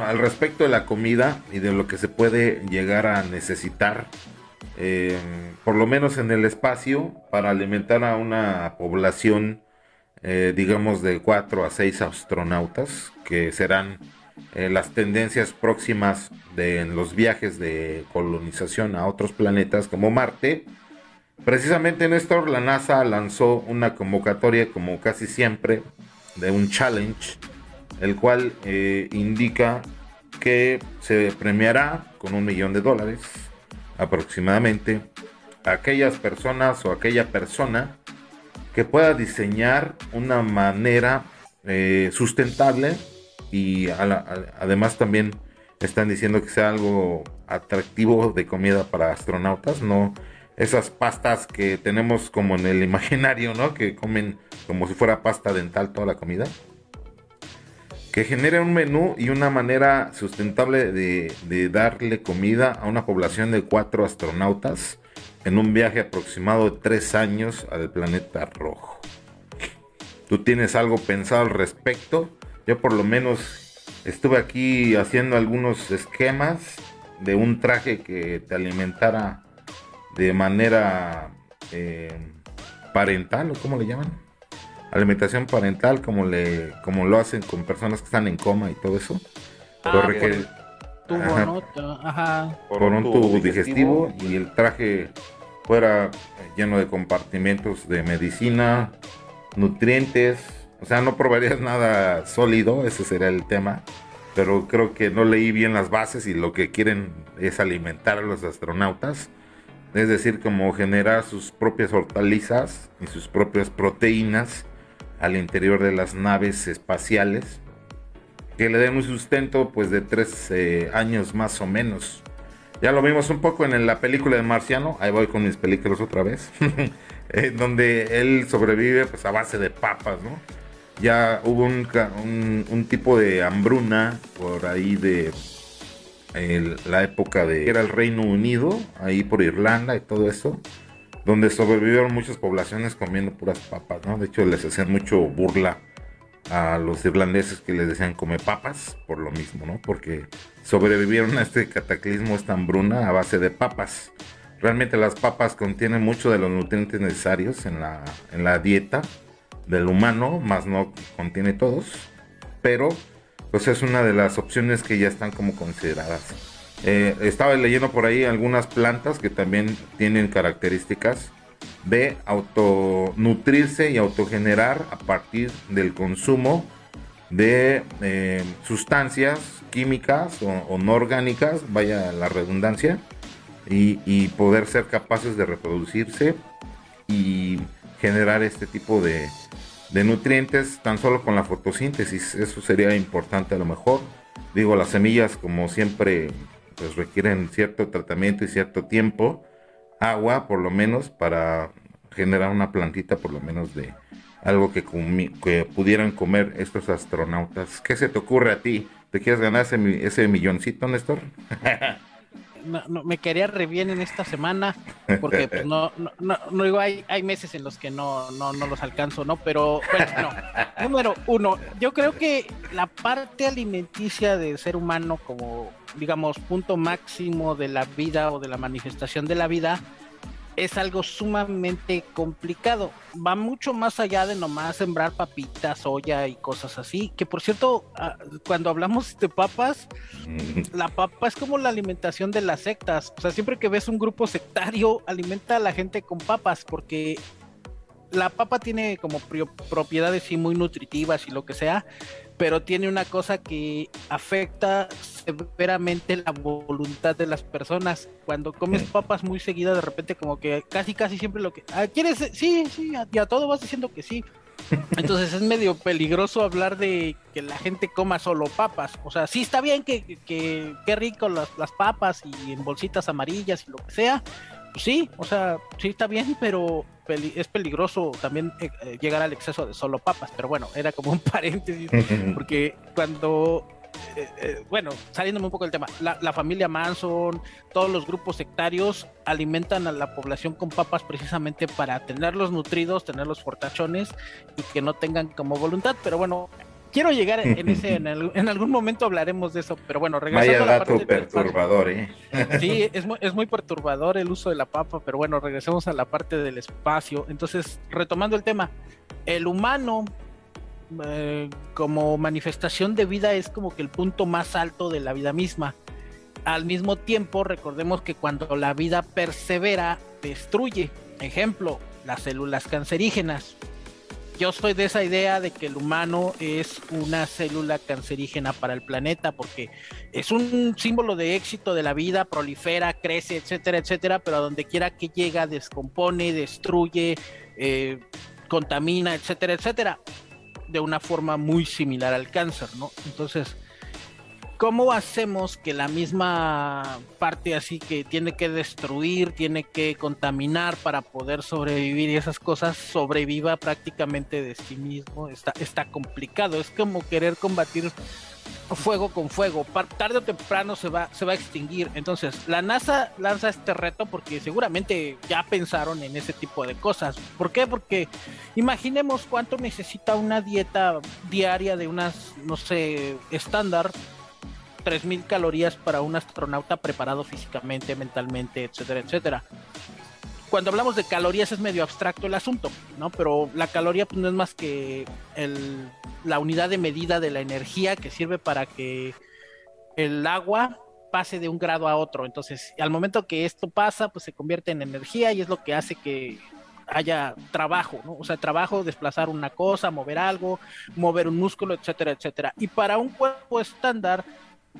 al respecto de la comida y de lo que se puede llegar a necesitar, eh, por lo menos en el espacio, para alimentar a una población, eh, digamos, de 4 a 6 astronautas, que serán eh, las tendencias próximas de los viajes de colonización a otros planetas como Marte. Precisamente Néstor, la NASA lanzó una convocatoria, como casi siempre, de un challenge, el cual eh, indica que se premiará con un millón de dólares aproximadamente a aquellas personas o aquella persona que pueda diseñar una manera eh, sustentable y además también están diciendo que sea algo atractivo de comida para astronautas, no esas pastas que tenemos como en el imaginario, ¿no? Que comen como si fuera pasta dental toda la comida. Que genere un menú y una manera sustentable de, darle comida a una población de cuatro astronautas en un viaje aproximado de tres años al planeta rojo. ¿Tú tienes algo pensado al respecto? Yo por lo menos estuve aquí haciendo algunos esquemas de un traje que te alimentara de manera eh, parental o cómo le llaman alimentación parental como le como lo hacen con personas que están en coma y todo eso ah, por un tubo digestivo y el traje fuera lleno de compartimentos de medicina nutrientes o sea, no probarías nada sólido, ese sería el tema. Pero creo que no leí bien las bases y lo que quieren es alimentar a los astronautas. Es decir, como generar sus propias hortalizas y sus propias proteínas al interior de las naves espaciales. Que le den un sustento pues de tres eh, años más o menos. Ya lo vimos un poco en la película de Marciano. Ahí voy con mis películas otra vez. Eh, donde él sobrevive pues a base de papas, ¿no? ya hubo un, tipo de hambruna por ahí de la época de era el Reino Unido, ahí por Irlanda y todo eso, donde sobrevivieron muchas poblaciones comiendo puras papas, ¿no? De hecho les hacían mucho burla a los irlandeses que les decían come papas por lo mismo, ¿no? Porque sobrevivieron a este cataclismo, esta hambruna a base de papas. Realmente las papas contienen mucho de los nutrientes necesarios en la, en la dieta del humano, más no contiene todos, pero pues es una de las opciones que ya están como consideradas. Eh, estaba leyendo por ahí algunas plantas que también tienen características de autonutrirse y autogenerar a partir del consumo de eh, sustancias químicas o, no orgánicas, vaya la redundancia, y, poder ser capaces de reproducirse y generar este tipo de nutrientes tan solo con la fotosíntesis. Eso sería importante a lo mejor. Digo, las semillas como siempre pues requieren cierto tratamiento y cierto tiempo. Agua por lo menos para generar una plantita por lo menos de algo que, que pudieran comer estos astronautas. ¿Qué se te ocurre a ti? ¿Te quieres ganar ese, ese milloncito, Néstor? no, me quería re bien en esta semana, porque pues, no, no, no, digo, hay, hay meses en los que no, no, no los alcanzo, ¿no? Pero bueno, número uno, yo creo que la parte alimenticia del ser humano como, digamos, punto máximo de la vida o de la manifestación de la vida, es algo sumamente complicado. Va mucho más allá de nomás sembrar papitas, soya y cosas así. Que por cierto, ah, cuando hablamos de papas, la papa es como la alimentación de las sectas. O sea, siempre que ves un grupo sectario, alimenta a la gente con papas, porque la papa tiene como propiedades sí muy nutritivas y lo que sea, pero tiene una cosa que afecta severamente la voluntad de las personas. Cuando comes papas muy seguidas, de repente como que casi casi siempre lo que ah, quieres, sí, sí, y a todo vas diciendo que sí. Entonces es medio peligroso hablar de que la gente coma solo papas. O sea, sí está bien que, que, que rico las, las papas y en bolsitas amarillas y lo que sea, sí, o sea, sí está bien, pero es peligroso también eh, eh, llegar al exceso de solo papas. Pero bueno, era como un paréntesis, porque cuando eh, bueno, saliéndome un poco del tema, la, familia Manson, todos los grupos sectarios alimentan a la población con papas precisamente para tenerlos nutridos, tenerlos fortachones y que no tengan como voluntad. Pero bueno, quiero llegar en ese, en, algún momento hablaremos de eso, pero bueno, regresando Vaya dato perturbador, ¿eh? Sí, es muy, es muy perturbador el uso de la papa, pero bueno, regresemos a la parte del espacio. Entonces, retomando el tema, el humano eh, como manifestación de vida es como que el punto más alto de la vida misma. Al mismo tiempo, recordemos que cuando la vida persevera, destruye. Ejemplo, las células cancerígenas yo soy de esa idea de que el humano es una célula cancerígena para el planeta porque es un símbolo de éxito de la vida, prolifera, crece, etcétera, etcétera, pero a donde quiera que llega descompone, destruye, eh, contamina, etcétera, etcétera, de una forma muy similar al cáncer, ¿no? Entonces, ¿cómo hacemos que la misma parte así que tiene que destruir, tiene que contaminar para poder sobrevivir y esas cosas sobreviva prácticamente de sí mismo? Está, está complicado, es como querer combatir fuego con fuego, tarde o temprano se va, se va a extinguir. Entonces, la NASA lanza este reto porque seguramente ya pensaron en ese tipo de cosas. ¿Por qué? Porque imaginemos cuánto necesita una dieta diaria de unas, no sé, estándar 3.000 calorías para un astronauta preparado físicamente, mentalmente, etcétera, etcétera. Cuando hablamos de calorías es medio abstracto el asunto, ¿no? Pero la caloría pues, no es más que el, la unidad de medida de la energía que sirve para que el agua pase de un grado a otro. Entonces, al momento que esto pasa, pues se convierte en energía y es lo que hace que haya trabajo, ¿no? O sea, trabajo, desplazar una cosa, mover algo, mover un músculo, etcétera, etcétera. Y para un cuerpo estándar,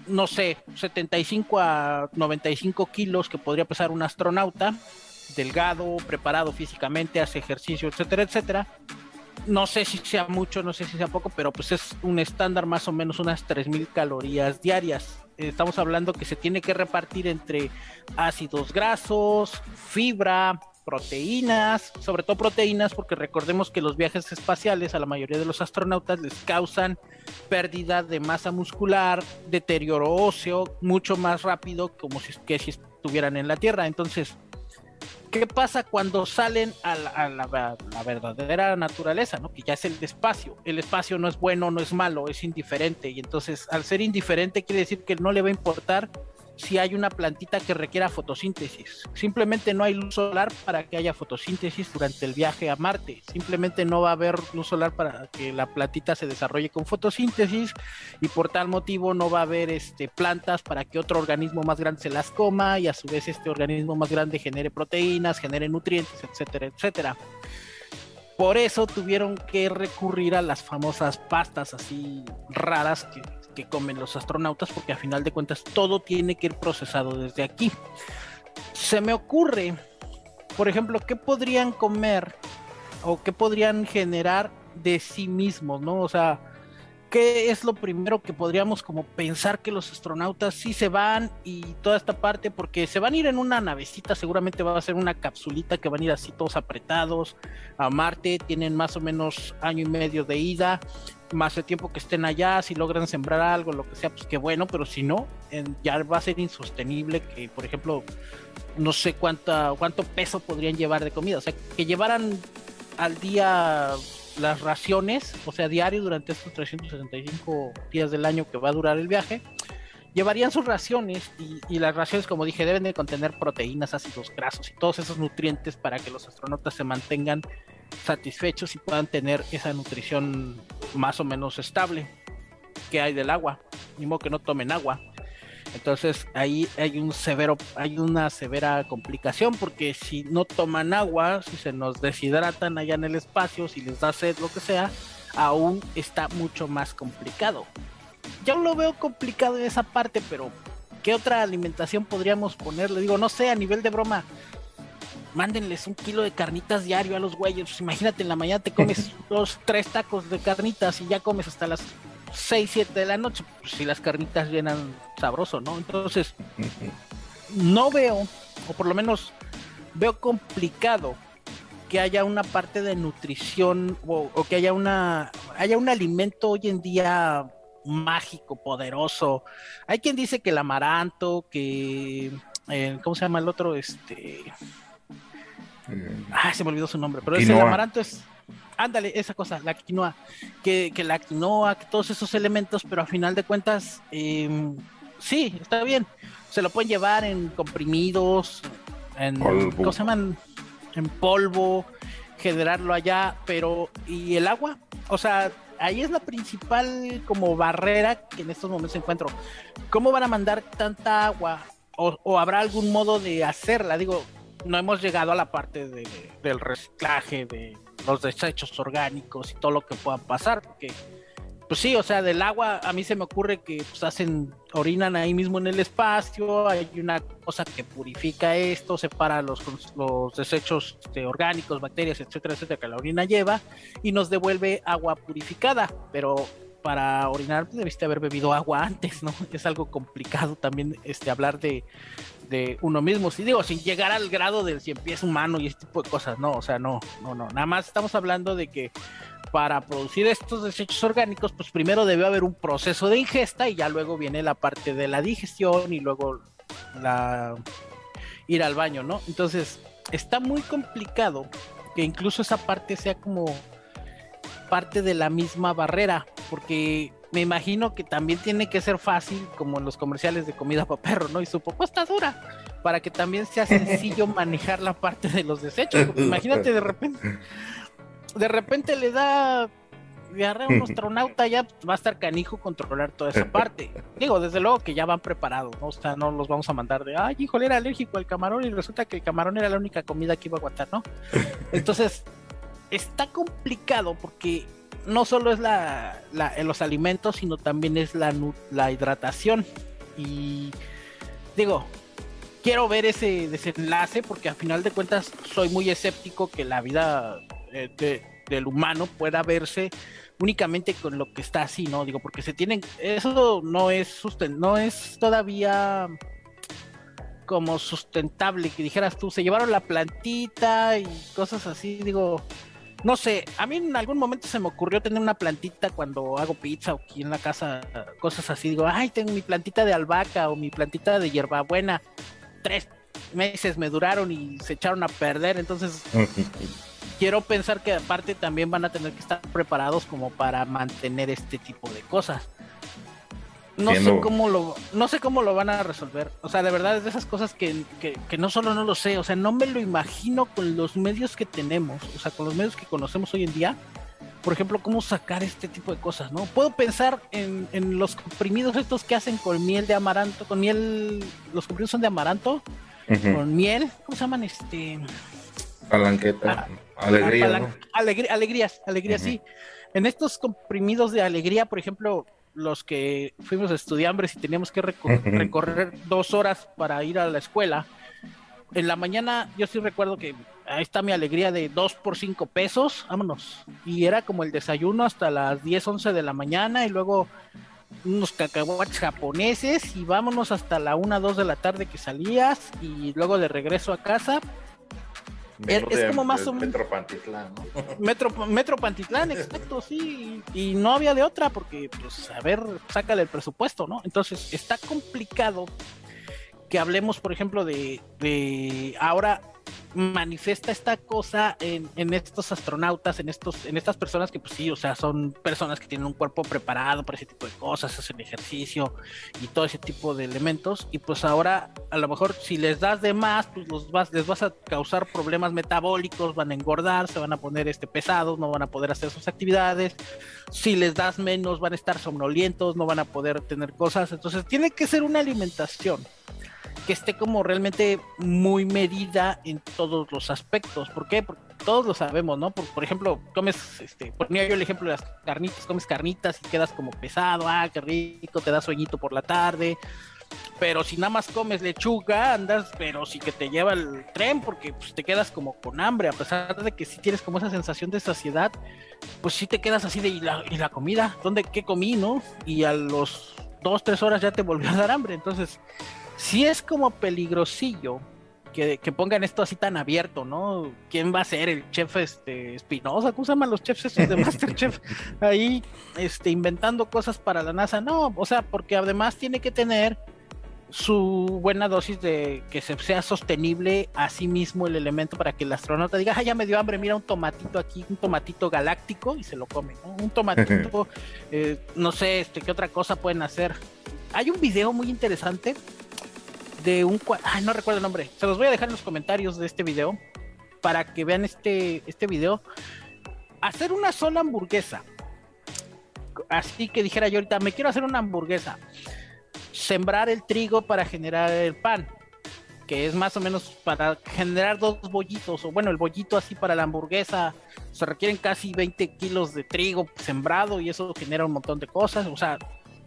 no sé, 75 a 95 kilos que podría pesar un astronauta, delgado, preparado físicamente, hace ejercicio, etcétera, etcétera. No sé si sea mucho, no sé si sea poco, pero pues es un estándar más o menos unas 3.000 calorías diarias. Estamos hablando que se tiene que repartir entre ácidos grasos, fibra, proteínas, sobre todo proteínas, porque recordemos que los viajes espaciales a la mayoría de los astronautas les causan pérdida de masa muscular, deterioro óseo, mucho más rápido como si, que si estuvieran en la Tierra. Entonces, ¿qué pasa cuando salen a, la, verdadera naturaleza, ¿no? que ya es el espacio? El espacio no es bueno, no es malo, es indiferente. Y entonces, al ser indiferente, quiere decir que no le va a importar si hay una plantita que requiera fotosíntesis. Simplemente no hay luz solar para que haya fotosíntesis durante el viaje a Marte. Simplemente no va a haber luz solar para que la plantita se desarrolle con fotosíntesis y por tal motivo no va a haber este, plantas para que otro organismo más grande se las coma y a su vez este organismo más grande genere proteínas, genere nutrientes, etcétera, etcétera. Por eso tuvieron que recurrir a las famosas pastas así raras que que comen los astronautas, porque a final de cuentas todo tiene que ir procesado desde aquí. Se me ocurre, por ejemplo, qué podrían comer o qué podrían generar de sí mismos, ¿no? O sea, ¿qué es lo primero que podríamos como pensar que los astronautas sí se van y toda esta parte? Porque se van a ir en una navecita, seguramente va a ser una capsulita que van a ir así todos apretados a Marte, tienen más o menos año y medio de ida, más el tiempo que estén allá, si logran sembrar algo, lo que sea, pues qué bueno, pero si no, ya va a ser insostenible que, por ejemplo, no sé cuánta, cuánto peso podrían llevar de comida, o sea, que llevaran al día las raciones, o sea, diario durante estos 365 días del año que va a durar el viaje, llevarían sus raciones y, y, las raciones, como dije, deben de contener proteínas, ácidos grasos y todos esos nutrientes para que los astronautas se mantengan satisfechos y puedan tener esa nutrición más o menos estable que hay del agua, modo que no tomen agua. Entonces ahí hay un severo, hay una severa complicación porque si no toman agua, si se nos deshidratan allá en el espacio, si les da sed, lo que sea, aún está mucho más complicado. Yo lo veo complicado en esa parte, pero ¿qué otra alimentación podríamos ponerle? Digo, no sé, a nivel de broma, mándenles un kilo de carnitas diario a los güeyes. Pues imagínate, en la mañana te comes dos, tres tacos de carnitas y ya comes hasta las 6, 7 de la noche. Pues si las carnitas llenan sabroso, ¿no? Entonces, no veo, o por lo menos veo complicado que haya una parte de nutrición o, que haya una haya un alimento hoy en día mágico, poderoso. Hay quien dice que el amaranto, que eh, ¿cómo se llama el otro? Este Ah, se me olvidó su nombre, pero el amaranto es ándale, esa cosa, la quinoa, que, la quinoa, que todos esos elementos, pero a final de cuentas, em, sí, está bien. Se lo pueden llevar en comprimidos, en, ¿cómo se llaman? En polvo, generarlo allá, pero ¿y el agua? O sea, ahí es la principal como barrera que en estos momentos encuentro. ¿Cómo van a mandar tanta agua? O, habrá algún modo de hacerla? Digo, no hemos llegado a la parte del reciclaje, de los desechos orgánicos y todo lo que pueda pasar, porque pues sí, o sea, del agua a mí se me ocurre que pues, hacen, orinan ahí mismo en el espacio, hay una cosa que purifica esto, separa los, los desechos este, orgánicos, bacterias, etcétera, etcétera, que la orina lleva y nos devuelve agua purificada, pero para orinar pues, debiste haber bebido agua antes, ¿no? Es algo complicado también este, hablar de, de uno mismo, si digo, sin llegar al grado del cien pies humano y este tipo de cosas, no, o sea, no, no, no, nada más estamos hablando de que para producir estos desechos orgánicos, pues primero debe haber un proceso de ingesta y ya luego viene la parte de la digestión y luego la ir al baño, ¿no? Entonces, está muy complicado que incluso esa parte sea como parte de la misma barrera, porque me imagino que también tiene que ser fácil, como en los comerciales de comida para perro, ¿no? Y su propuesta dura, para que también sea sencillo manejar la parte de los desechos. imagínate de repente, de repente le da diarrea a un astronauta, ya va a estar canijo controlar toda esa parte. Digo, desde luego que ya van preparados, ¿no? O sea, no los vamos a mandar de, ay, híjole, era alérgico al camarón y resulta que el camarón era la única comida que iba a aguantar, ¿no? Entonces, está complicado porque no solo es la, los alimentos, sino también es la, la hidratación. Y digo, quiero ver ese desenlace porque a final de cuentas soy muy escéptico que la vida eh, del humano pueda verse únicamente con lo que está así, ¿no? Digo, porque se tienen, eso no es susten no es todavía como sustentable, que dijeras tú, se llevaron la plantita y cosas así, digo, no sé, a mí en algún momento se me ocurrió tener una plantita cuando hago pizza o aquí en la casa, cosas así, digo, ay, tengo mi plantita de albahaca o mi plantita de hierbabuena, tres meses me duraron y se echaron a perder, entonces quiero pensar que aparte también van a tener que estar preparados como para mantener este tipo de cosas. No sé cómo lo, no sé cómo lo van a resolver. O sea, de verdad es de esas cosas que, que, no solo no lo sé, o sea, no me lo imagino con los medios que tenemos, o sea, con los medios que conocemos hoy en día. Por ejemplo, cómo sacar este tipo de cosas, ¿no? Puedo pensar en, en los comprimidos estos que hacen con miel de amaranto, con miel, los comprimidos son de amaranto, con miel, ¿cómo se llaman? Este, Palanqueta. Ah, alegría. alegrías, alegrías, sí. En estos comprimidos de alegría, por ejemplo, los que fuimos estudiantes y teníamos que recorrer dos horas para ir a la escuela, en la mañana yo sí recuerdo que ahí está mi alegría de dos por cinco pesos, vámonos. Y era como el desayuno hasta las 10, 11 de la mañana y luego unos cacahuates japoneses y vámonos hasta la 1, 2 de la tarde que salías y luego de regreso a casa es, como más o Metro Pantitlán, ¿no? Metro, Metro Pantitlán, exacto, sí. Y no había de otra porque, pues, a ver, sácale el presupuesto, ¿no? Entonces, está complicado que hablemos, por ejemplo, de, de ahora manifiesta esta cosa en, estos astronautas, en estos, en estas personas que pues sí, o sea, son personas que tienen un cuerpo preparado para ese tipo de cosas, hacen ejercicio y todo ese tipo de elementos. Y pues ahora, a lo mejor, si les das de más, pues los vas, les vas a causar problemas metabólicos, van a engordar, se van a poner este pesados, no van a poder hacer sus actividades. Si les das menos, van a estar somnolientos, no van a poder tener cosas. Entonces, tiene que ser una alimentación que esté como realmente muy medida en todos los aspectos. ¿Por qué? Porque todos lo sabemos, ¿no? Por, por ejemplo, comes, este, ponía yo el ejemplo de las carnitas, comes carnitas y quedas como pesado, ah, qué rico, te da sueñito por la tarde. Pero si nada más comes lechuga, andas, pero sí que te lleva el tren porque pues, te quedas como con hambre, a pesar de que sí tienes como esa sensación de saciedad, pues sí te quedas así de, ¿y la, y la comida? ¿Dónde, qué comí, no? Y a los dos, tres horas ya te volvió a dar hambre. Entonces, si es como peligrosillo que, pongan esto así tan abierto, ¿no? ¿Quién va a ser el chef este Espinosa? ¿Cómo se llaman los chefs esos de Masterchef? Ahí este, inventando cosas para la NASA. No, o sea, porque además tiene que tener su buena dosis de que se sea sostenible a sí mismo el elemento para que el astronauta diga, ah, ya me dio hambre, mira un tomatito aquí, un tomatito galáctico y se lo come, Un tomatito, eh, no sé, este, qué otra cosa pueden hacer. Hay un video muy interesante de un, ay, no recuerdo el nombre, se los voy a dejar en los comentarios de este video para que vean este, este video. Hacer una sola hamburguesa. Así que dijera yo ahorita, me quiero hacer una hamburguesa sembrar el trigo para generar el pan, que es más o menos para generar dos bollitos, o bueno, el bollito así para la hamburguesa, se requieren casi 20 kilos de trigo sembrado y eso genera un montón de cosas, o sea,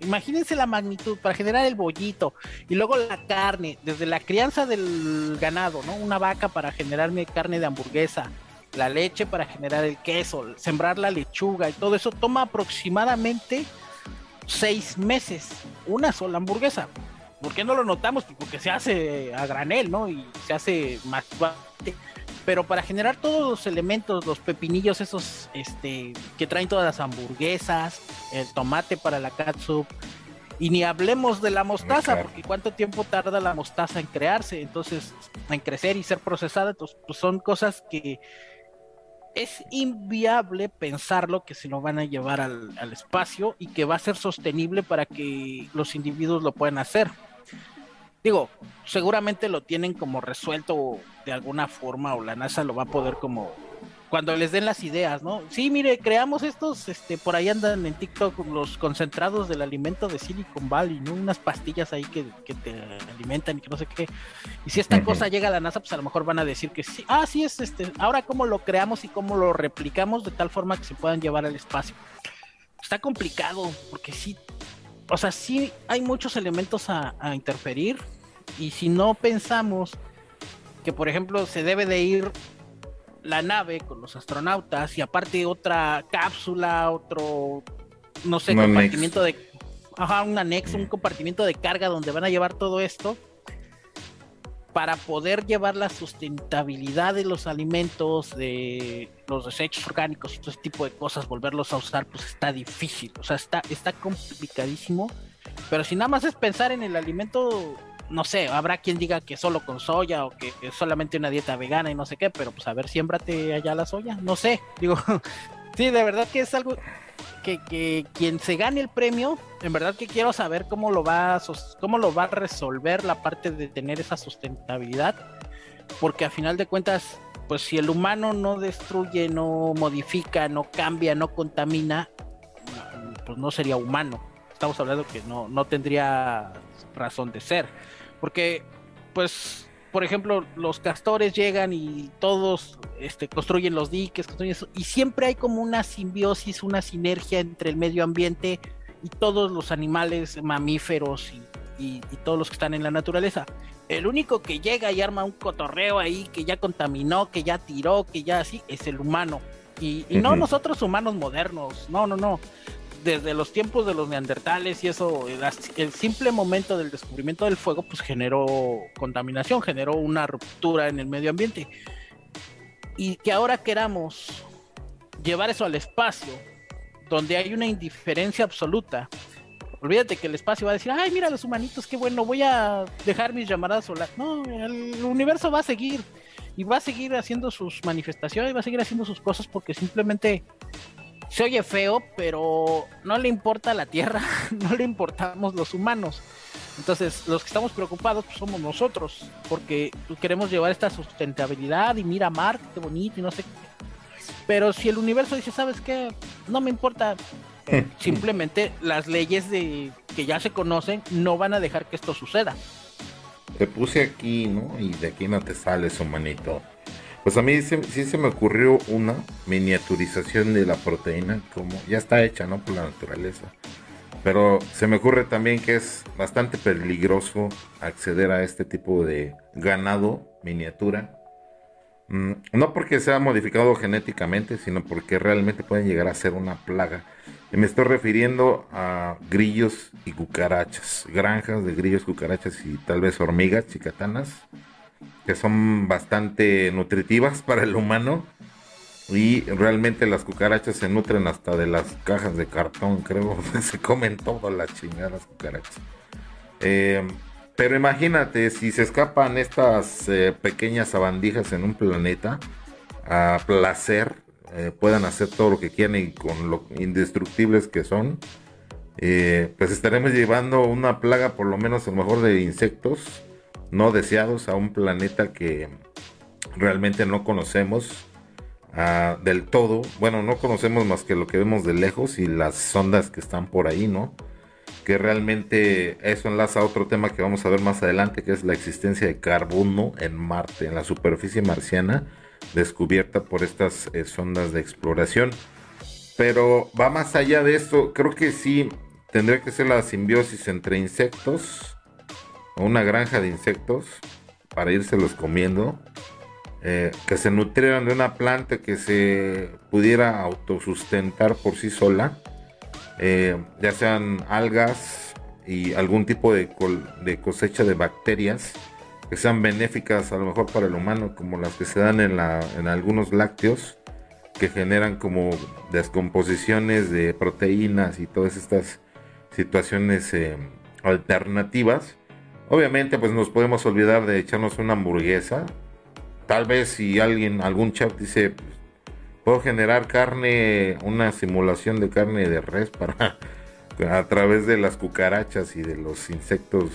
imagínense la magnitud para generar el bollito y luego la carne, desde la crianza del ganado, ¿no? Una vaca para generarme carne de hamburguesa, la leche para generar el queso, sembrar la lechuga y todo eso toma aproximadamente seis meses una sola hamburguesa. ¿Por qué no lo notamos? Porque se hace a granel, ¿no? Y se hace más pero para generar todos los elementos, los pepinillos esos este, que traen todas las hamburguesas, el tomate para la catsup, y ni hablemos de la mostaza, porque cuánto tiempo tarda la mostaza en crearse, entonces, en crecer y ser procesada, entonces, pues son cosas que es inviable pensarlo que se lo van a llevar al, espacio y que va a ser sostenible para que los individuos lo puedan hacer. Digo, seguramente lo tienen como resuelto de alguna forma o la NASA lo va a poder como cuando les den las ideas, ¿no? Sí, mire, creamos estos, este, por ahí andan en TikTok los concentrados del alimento de Silicon Valley, ¿no? Unas pastillas ahí que, te alimentan y que no sé qué. Y si esta cosa llega a la NASA, pues a lo mejor van a decir que sí, ah, sí es este, ahora cómo lo creamos y cómo lo replicamos de tal forma que se puedan llevar al espacio. Está complicado, porque sí, o sea, sí hay muchos elementos a, a interferir, y si no pensamos que, por ejemplo, se debe de ir la nave con los astronautas y aparte otra cápsula, otro, no sé, compartimiento de... Ajá, un anexo, un mm. compartimiento de carga donde van a llevar todo esto para poder llevar la sustentabilidad de los alimentos, de los desechos orgánicos y todo ese tipo de cosas, volverlos a usar, pues está difícil, o sea, está, está complicadísimo. Pero si nada más es pensar en el alimento no sé, habrá quien diga que solo con soya o que, solamente una dieta vegana y no sé qué, pero pues a ver, siémbrate allá la soya, no sé, digo, sí, de verdad que es algo que, que, quien se gane el premio, en verdad que quiero saber cómo lo va a, cómo lo va a resolver la parte de tener esa sustentabilidad, porque a final de cuentas, pues si el humano no destruye, no modifica, no cambia, no contamina, pues no sería humano. Estamos hablando que no, no tendría razón de ser. Porque, pues, por ejemplo, los castores llegan y todos este, construyen los diques, y siempre hay como una simbiosis, una sinergia entre el medio ambiente y todos los animales mamíferos y, todos los que están en la naturaleza. El único que llega y arma un cotorreo ahí, que ya contaminó, que ya tiró, que ya así, es el humano. Y, y no nosotros humanos modernos, no, no, no desde los tiempos de los neandertales y eso, el simple momento del descubrimiento del fuego, pues generó contaminación, generó una ruptura en el medio ambiente. Y que ahora queramos llevar eso al espacio, donde hay una indiferencia absoluta. Olvídate que el espacio va a decir, ay, mira los humanitos, qué bueno, voy a dejar mis llamadas solares. No, el universo va a seguir y va a seguir haciendo sus manifestaciones, va a seguir haciendo sus cosas porque simplemente se oye feo, pero no le importa la Tierra, no le importamos los humanos. Entonces, los que estamos preocupados pues, somos nosotros, porque queremos llevar esta sustentabilidad y mira Marte, qué bonito y no sé qué. Pero si el universo dice, ¿sabes qué? No me importa. Simplemente las leyes de que ya se conocen no van a dejar que esto suceda. Te puse aquí, ¿no? Y de aquí no te sales, humanito. Pues a mí sí, se me ocurrió una miniaturización de la proteína, como ya está hecha, ¿no? Por la naturaleza. Pero se me ocurre también que es bastante peligroso acceder a este tipo de ganado miniatura. Mm, no porque sea modificado genéticamente, sino porque realmente pueden llegar a ser una plaga. Y me estoy refiriendo a grillos y cucarachas, granjas de grillos, cucarachas y tal vez hormigas chicatanas que son bastante nutritivas para el humano. Y realmente las cucarachas se nutren hasta de las cajas de cartón, creo. se comen todas las chingadas cucarachas. Eh, Pero imagínate, si se escapan estas eh, pequeñas sabandijas en un planeta, a placer, eh, puedan hacer todo lo que quieran y con lo indestructibles que son, pues estaremos llevando una plaga, por lo menos a lo mejor de insectos no deseados, a un planeta que realmente no conocemos ah, del todo. Bueno, no conocemos más que lo que vemos de lejos y las sondas que están por ahí, ¿no? Que realmente eso enlaza a otro tema que vamos a ver más adelante, que es la existencia de carbono en Marte, en la superficie marciana, descubierta por estas eh, sondas de exploración. Pero va más allá de esto, creo que sí tendría que ser la simbiosis entre insectos, una granja de insectos, para los comiendo, eh, que se nutrieran de una planta que se pudiera autosustentar por sí sola, eh, ya sean algas y algún tipo de, de, cosecha de bacterias que sean benéficas a lo mejor para el humano, como las que se dan en, la, en algunos lácteos, que generan como descomposiciones de proteínas y todas estas situaciones eh, alternativas. Obviamente pues nos podemos olvidar de echarnos una hamburguesa tal vez si alguien, algún chat dice, puedo generar carne, una simulación de carne de res para a través de las cucarachas y de los insectos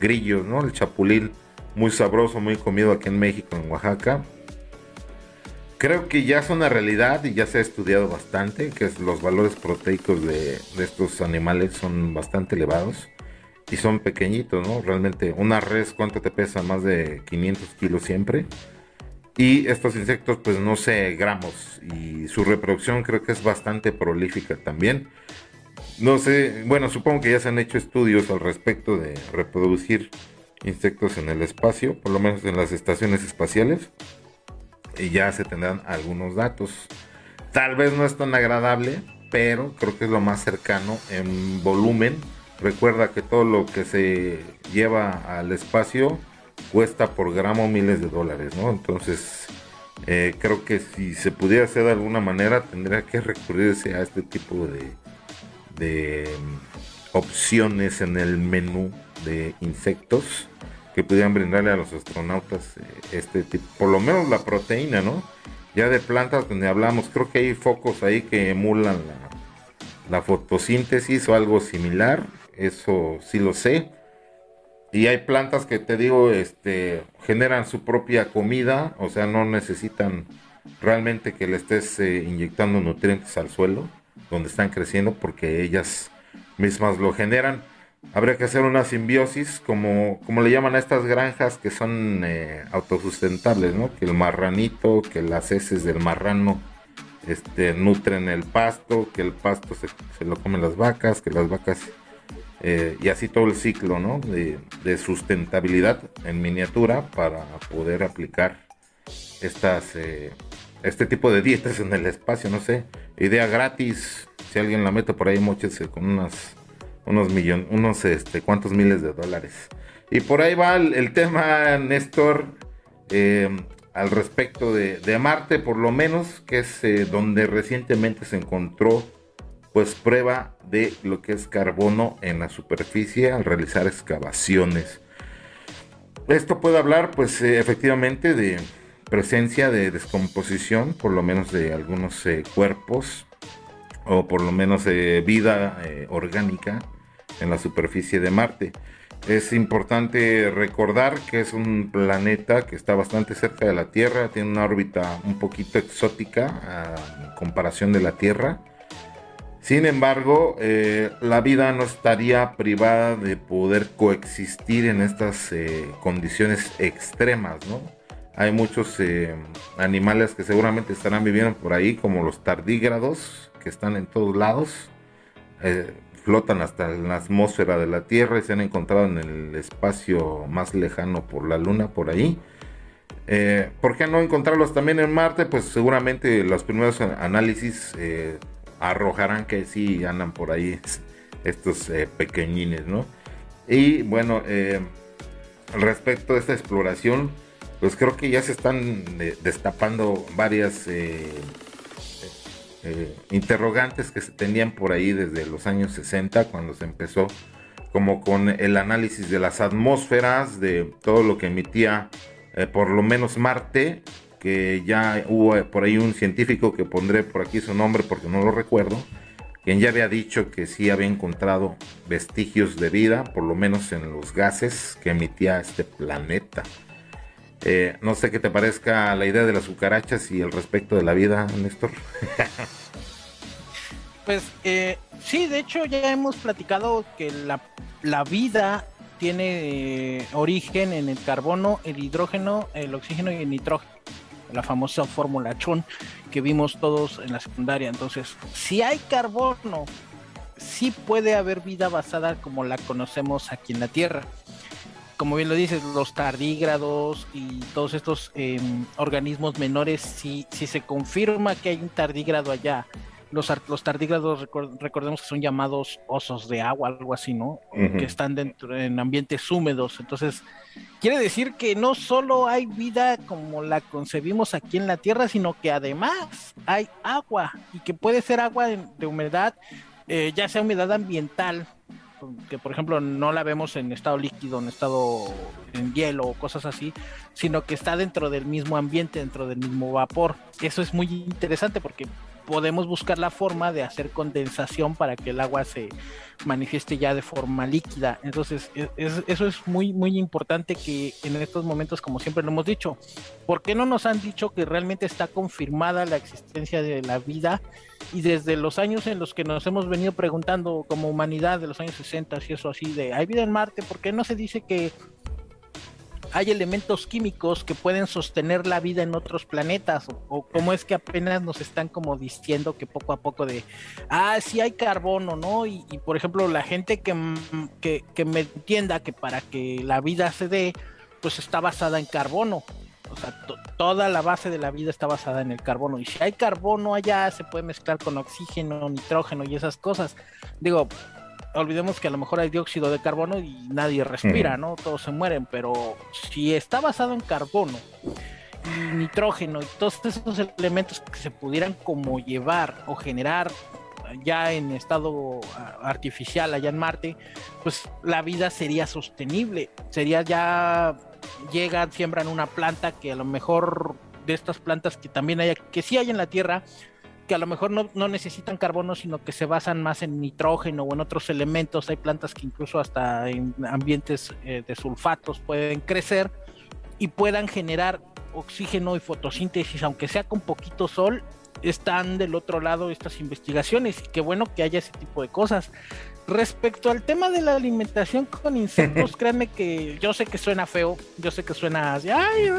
grillos, ¿no? El chapulín muy sabroso, muy comido aquí en México, en Oaxaca. Creo que ya es una realidad y ya se ha estudiado bastante, que los valores proteicos de estos animales son bastante elevados y son pequeñitos, ¿no? Realmente una res, ¿cuánto te pesa? Más de 500 kilos siempre. Y estos insectos, pues no sé, gramos. Y su reproducción creo que es bastante prolífica también. No sé, bueno, supongo que ya se han hecho estudios al respecto de reproducir insectos en el espacio, por lo menos en las estaciones espaciales. Y ya se tendrán algunos datos. Tal vez no es tan agradable, pero creo que es lo más cercano en volumen Recuerda que todo lo que se lleva al espacio cuesta por gramo miles de dólares, ¿no? Entonces, eh, creo que si se pudiera hacer de alguna manera, tendría que recurrirse a este tipo de, de mm, opciones en el menú de insectos que pudieran brindarle a los astronautas eh, este tipo, por lo menos la proteína, ¿no? Ya de plantas donde hablamos, creo que hay focos ahí que emulan la, la fotosíntesis o algo similar eso sí lo sé. Y hay plantas que te digo, este, generan su propia comida, o sea, no necesitan realmente que le estés eh, inyectando nutrientes al suelo donde están creciendo porque ellas mismas lo generan. Habría que hacer una simbiosis, como, como le llaman a estas granjas que son eh, autosustentables, ¿no? Que el marranito, que las heces del marrano este, nutren el pasto, que el pasto se, se lo comen las vacas, que las vacas eh, y así todo el ciclo ¿no? de, sustentabilidad en miniatura para poder aplicar estas, eh, este tipo de dietas en el espacio, no sé, idea gratis, si alguien la mete por ahí, mochese con unas, unos millones, unos este, cuantos miles de dólares. Y por ahí va el, tema, Néstor, eh, al respecto de, de, Marte, por lo menos, que es donde recientemente se encontró pues prueba de lo que es carbono en la superficie al realizar excavaciones. Esto puede hablar pues eh, efectivamente de presencia de descomposición, por lo menos de algunos eh, cuerpos o por lo menos de vida eh, orgánica en la superficie de Marte. Es importante recordar que es un planeta que está bastante cerca de la Tierra, tiene una órbita un poquito exótica en comparación de la Tierra sin embargo, eh, la vida no estaría privada de poder coexistir en estas eh, condiciones extremas, ¿no? Hay muchos eh, animales que seguramente estarán viviendo por ahí, como los tardígrados, que están en todos lados, flotan hasta la atmósfera de la Tierra y se han encontrado en el espacio más lejano por la Luna, por ahí. ¿Por qué no encontrarlos también en Marte? Pues seguramente los primeros análisis arrojarán que sí andan por ahí estos eh, pequeñines, ¿no? Y bueno, eh, respecto a esta exploración, pues creo que ya se están eh, destapando varias interrogantes que se tenían por ahí desde los años 60, cuando se empezó como con el análisis de las atmósferas, de todo lo que emitía por lo menos Marte, que ya hubo por ahí un científico que pondré por aquí su nombre porque no lo recuerdo, quien ya había dicho que sí había encontrado vestigios de vida, por lo menos en los gases que emitía este planeta. Eh, no sé qué te parezca la idea de las cucarachas y el respecto de la vida, Néstor. pues eh, sí, de hecho ya hemos platicado que la, la vida tiene eh, origen en el carbono, el hidrógeno, el oxígeno y el nitrógeno. La famosa fórmula Chon que vimos todos en la secundaria. Entonces, si hay carbono, sí puede haber vida basada como la conocemos aquí en la Tierra como bien lo dices, los tardígrados y todos estos em, organismos menores, si, si se confirma que hay un tardígrado allá, los, los tardígrados recordemos que son llamados osos de agua, algo así, ¿no? Que están dentro en ambientes húmedos. Entonces, quiere decir que no solo hay vida como la concebimos aquí en la Tierra, sino que además hay agua y que puede ser agua de, humedad, eh, ya sea humedad ambiental, que por ejemplo no la vemos en estado líquido, en estado en hielo o cosas así, sino que está dentro del mismo ambiente, dentro del mismo vapor. Eso es muy interesante porque podemos buscar la forma de hacer condensación para que el agua se manifieste ya de forma líquida. Entonces, e, eso es muy, muy importante que en estos momentos, como siempre lo hemos dicho, ¿por qué no nos han dicho que realmente está confirmada la existencia de la vida? Y desde los años en los que nos hemos venido preguntando como humanidad, de los años 60 y eso así, de hay vida en Marte, ¿por qué no se dice que hay elementos químicos que pueden sostener la vida en otros planetas o, cómo es que apenas nos están como diciendo que poco a poco de, ah, sí hay carbono, ¿no? Y, por ejemplo, la gente que, que, me entienda que para que la vida se dé, pues está basada en carbono. O sea, toda la base de la vida está basada en el carbono. Y si hay carbono allá, se puede mezclar con oxígeno, nitrógeno y esas cosas. Digo, olvidemos que a lo mejor hay dióxido de carbono y nadie respira, ¿no? Todos se mueren, pero si está basado en carbono y nitrógeno y todos esos elementos que se pudieran como llevar o generar ya en estado artificial allá en Marte, pues la vida sería sostenible, sería ya llegan, siembran una planta que a lo mejor de estas plantas que también hay, que sí hay en la Tierra, que a lo mejor no, necesitan carbono, sino que se basan más en nitrógeno o en otros elementos. Hay plantas que incluso hasta en ambientes eh, de sulfatos pueden crecer y puedan generar oxígeno y fotosíntesis, aunque sea con poquito sol, están del otro lado estas investigaciones y qué bueno que haya ese tipo de cosas. Respecto al tema de la alimentación con insectos, créanme que yo sé que suena feo, yo sé que suena así, ay,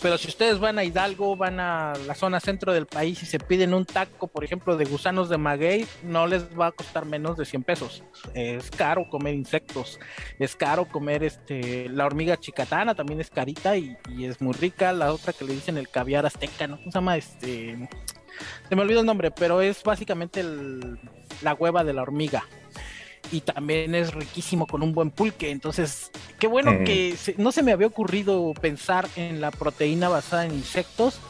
pero si ustedes van a Hidalgo, van a la zona centro del país y se piden un taco, por ejemplo, de gusanos de maguey, no les va a costar menos de 100 pesos. Es caro comer insectos, es caro comer este la hormiga chicatana, también es carita y, es muy rica. La otra que le dicen el caviar azteca, ¿no? ¿Cómo se llama? Este, se me olvidó el nombre, pero es básicamente la hueva de la hormiga y también es riquísimo con un buen pulque. Entonces, qué bueno que no se me había ocurrido pensar en la proteína basada en insectos,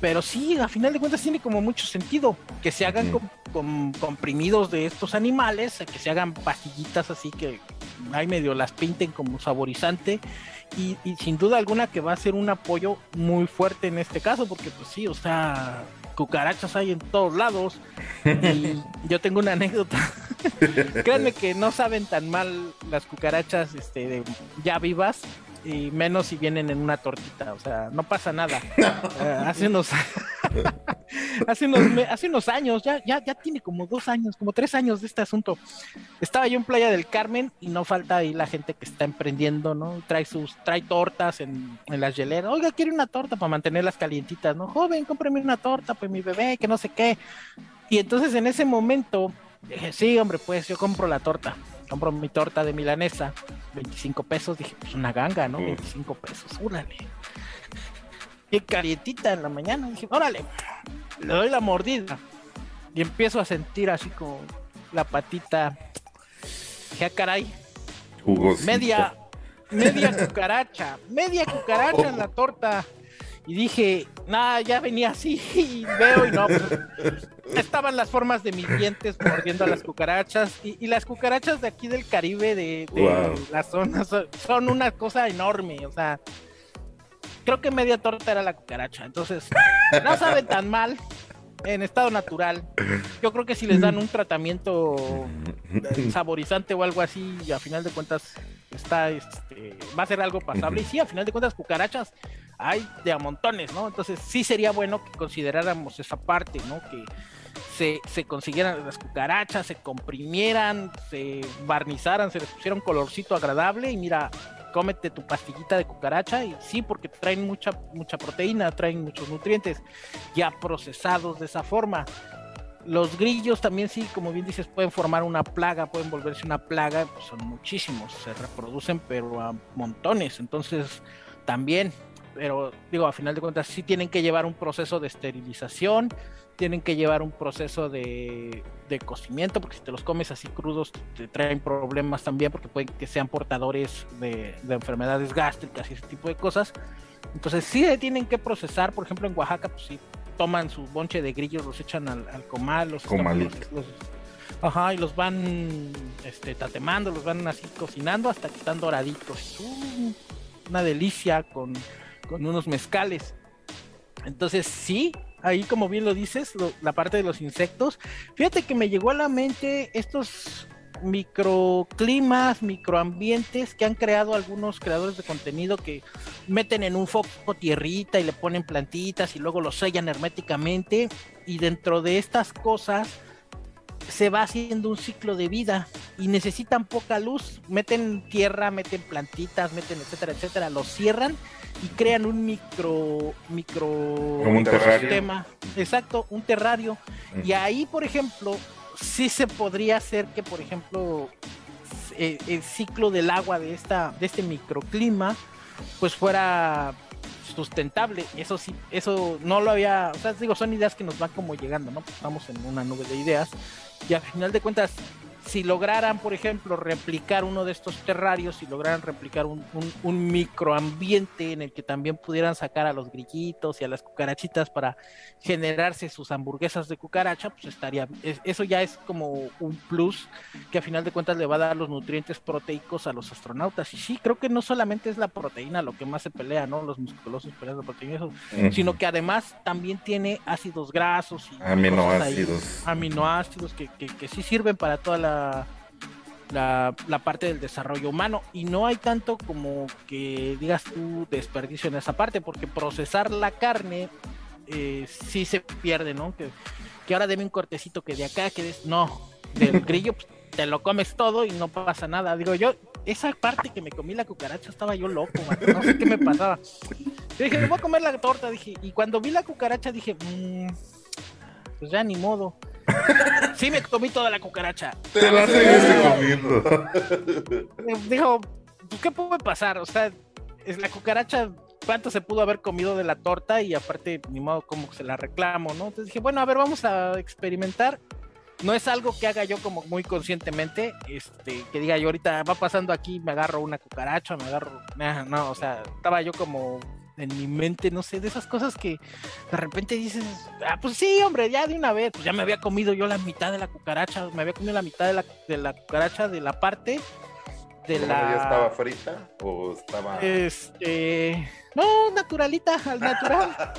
pero sí, a final de cuentas tiene como mucho sentido que se hagan con, comprimidos de estos animales, que se hagan pastillitas así que ahí medio las pinten como saborizante. Y, y sin duda alguna que va a ser un apoyo muy fuerte en este caso, porque pues sí, o sea, cucarachas hay en todos lados. Y yo tengo una anécdota. Créanme que no saben tan mal las cucarachas este, ya vivas y menos si vienen en una tortita, o sea, no pasa nada. Eh, hace unos hace unos hace unos años, ya, ya, ya tiene como dos años, como tres años de este asunto. Estaba yo en Playa del Carmen y no falta ahí la gente que está emprendiendo, ¿no? Trae sus, trae tortas en, en las hieleras. Oiga, quiere una torta para mantenerlas calientitas, ¿no? Joven, cómpreme una torta, pues mi bebé, que no sé qué. Y entonces en ese momento dije, sí, hombre, pues yo compro la torta compro mi torta de milanesa, 25 pesos, dije, pues una ganga, ¿no? 25 pesos, órale. Y calientita en la mañana, dije, órale, le doy la mordida. Y empiezo a sentir así como la patita. Dije, ah, caray. Media, media cucaracha, media cucaracha en la torta. Y dije, nada, ya venía así y veo y no. Pues, estaban las formas de mis dientes mordiendo a las cucarachas. Y, las cucarachas de aquí del Caribe, de, la zona, son, una cosa enorme. O sea, creo que media torta era la cucaracha. Entonces, no saben tan mal en estado natural. Yo creo que si les dan un tratamiento saborizante o algo así, y a final de cuentas está, este, va a ser algo pasable. Y sí, a final de cuentas, cucarachas hay de a montones, ¿no? Entonces sí sería bueno que consideráramos esa parte, ¿no? Que se, se consiguieran las cucarachas, se comprimieran, se barnizaran, se les pusiera un colorcito agradable y mira, cómete tu pastillita de cucaracha y sí, porque traen mucha, mucha proteína, traen muchos nutrientes ya procesados de esa forma. Los grillos también sí, como bien dices, pueden formar una plaga, pueden volverse una plaga, pues son muchísimos, se reproducen pero a montones, entonces también, pero digo, a final de cuentas sí tienen que llevar un proceso de esterilización, tienen que llevar un proceso de, cocimiento, porque si te los comes así crudos te traen problemas también, porque pueden que sean portadores de, enfermedades gástricas y ese tipo de cosas. Entonces sí tienen que procesar, por ejemplo en Oaxaca, pues sí, toman su bonche de grillos, los echan al, comal, los, los, ajá, y los van este, tatemando, los van así cocinando hasta que están doraditos. Uh, una delicia con, con unos mezcales. Entonces sí, ahí como bien lo dices, la parte de los insectos. Fíjate que me llegó a la mente estos microclimas, microambientes que han creado algunos creadores de contenido que meten en un foco tierrita y le ponen plantitas y luego lo sellan herméticamente y dentro de estas cosas se va haciendo un ciclo de vida y necesitan poca luz, meten tierra, meten plantitas, meten etcétera, etcétera, lo cierran y crean un micro micro un sistema, exacto, un terrario. Y ahí, por ejemplo, sí se podría hacer que, por ejemplo, eh, el, ciclo del agua de esta de este microclima pues fuera sustentable. Eso sí, eso no lo había, o sea, digo, son ideas que nos van como llegando, ¿no? estamos en una nube de ideas y al final de cuentas si lograran, por ejemplo, replicar uno de estos terrarios, si lograran replicar un, microambiente en el que también pudieran sacar a los grillitos y a las cucarachitas para generarse sus hamburguesas de cucaracha, pues estaría, eso ya es como un plus que a final de cuentas le va a dar los nutrientes proteicos a los astronautas. Y sí, creo que no solamente es la proteína lo que más se pelea, ¿no? Los musculosos pelean la proteína, sino que además también tiene ácidos grasos y aminoácidos, aminoácidos que, que, que sí sirven para toda la la, parte del desarrollo humano y no hay tanto como que digas tú desperdicio en esa parte porque procesar la carne eh, sí se pierde, ¿no? Que, que ahora deme un cortecito que de acá, que no, del grillo pues, te lo comes todo y no pasa nada. Digo yo, esa parte que me comí la cucaracha estaba yo loco, no sé qué me pasaba. Yo dije, me voy a comer la torta, dije, y cuando vi la cucaracha dije, mmm, pues ya ni modo. Sí, me comí toda la cucaracha. Te la seguiste comiendo. Dijo, pues, ¿qué puede pasar? O sea, es la cucaracha, ¿cuánto se pudo haber comido de la torta? Y aparte, ni modo, como se la reclamo, ¿no? Entonces dije, bueno, a ver, vamos a experimentar. No es algo que haga yo como muy conscientemente, este, que diga yo ahorita va pasando aquí, me agarro una cucaracha, me agarro, no, o sea, estaba yo como en mi mente, no sé, de esas cosas que de repente dices, ah, pues sí, hombre, ya de una vez, pues ya me había comido yo la mitad de la cucaracha, me había comido la mitad de la, de la cucaracha de la parte de la... ¿Ya estaba frita o estaba...? Este... No, naturalita, al natural.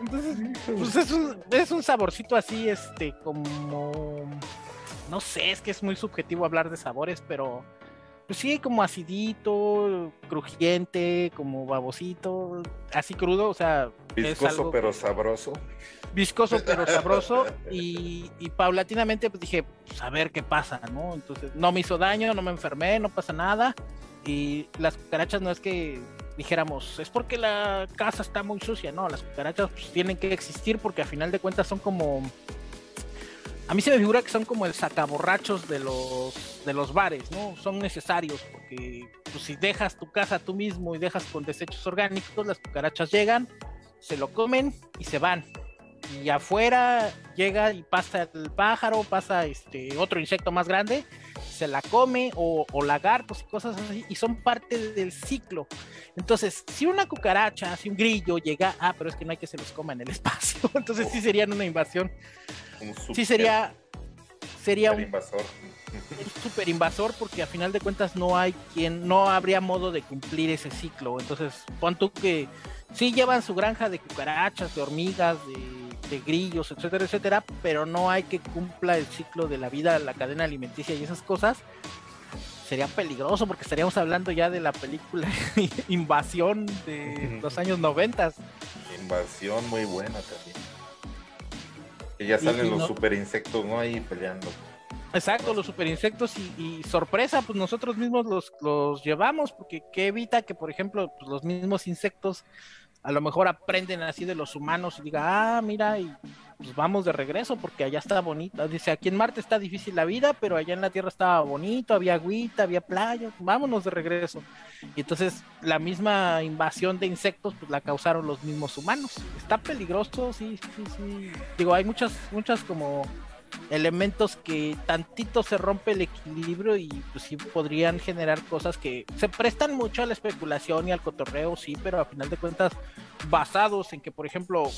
Entonces, pues es un, es un saborcito así, este, como... No sé, es que es muy subjetivo hablar de sabores, pero pues sí, como acidito, crujiente, como babosito, así crudo, o sea. Viscoso pero sabroso. Viscoso pero sabroso. Y, paulatinamente pues dije, pues a ver qué pasa, ¿no? Entonces no me hizo daño, no me enfermé, no pasa nada. Y las cucarachas no es que dijéramos, es porque la casa está muy sucia, no, las cucarachas pues, tienen que existir porque a final de cuentas son como a mí se me figura que son como el sacaborrachos de los, de los bares, ¿no? Son necesarios porque pues, si dejas tu casa tú mismo y dejas con desechos orgánicos, las cucarachas llegan, se lo comen y se van. Y afuera llega y pasa el pájaro, pasa este otro insecto más grande, se la come o, lagartos y cosas así, y son parte del ciclo. Entonces, si una cucaracha, si un grillo llega, ah, pero es que no hay que se los coma en el espacio, entonces sí serían una invasión. Sí sería, sería un invasor. Un super invasor porque a final de cuentas no hay quien, no habría modo de cumplir ese ciclo. Entonces, pon tú que sí llevan su granja de cucarachas, de hormigas, de de grillos, etcétera, etcétera, pero no hay que cumpla el ciclo de la vida, la cadena alimenticia y esas cosas, sería peligroso porque estaríamos hablando ya de la película Invasión de los años noventas. Invasión muy buena también. Que ya salen los super insectos, ¿no? Ahí peleando. Exacto, los super insectos y, sorpresa, pues nosotros mismos los, llevamos, porque que evita que, por ejemplo, pues los mismos insectos a lo mejor aprenden así de los humanos y diga, ah, mira, y pues vamos de regreso porque allá está bonito. Dice, aquí en Marte está difícil la vida, pero allá en la Tierra estaba bonito, había agüita, había playa, vámonos de regreso. Y entonces la misma invasión de insectos pues la causaron los mismos humanos. Está peligroso, sí, sí, sí. Digo, hay muchas, muchas como elementos que tantito se rompe el equilibrio y pues sí podrían generar cosas que se prestan mucho a la especulación y al cotorreo, sí, pero a final de cuentas basados en que, por ejemplo,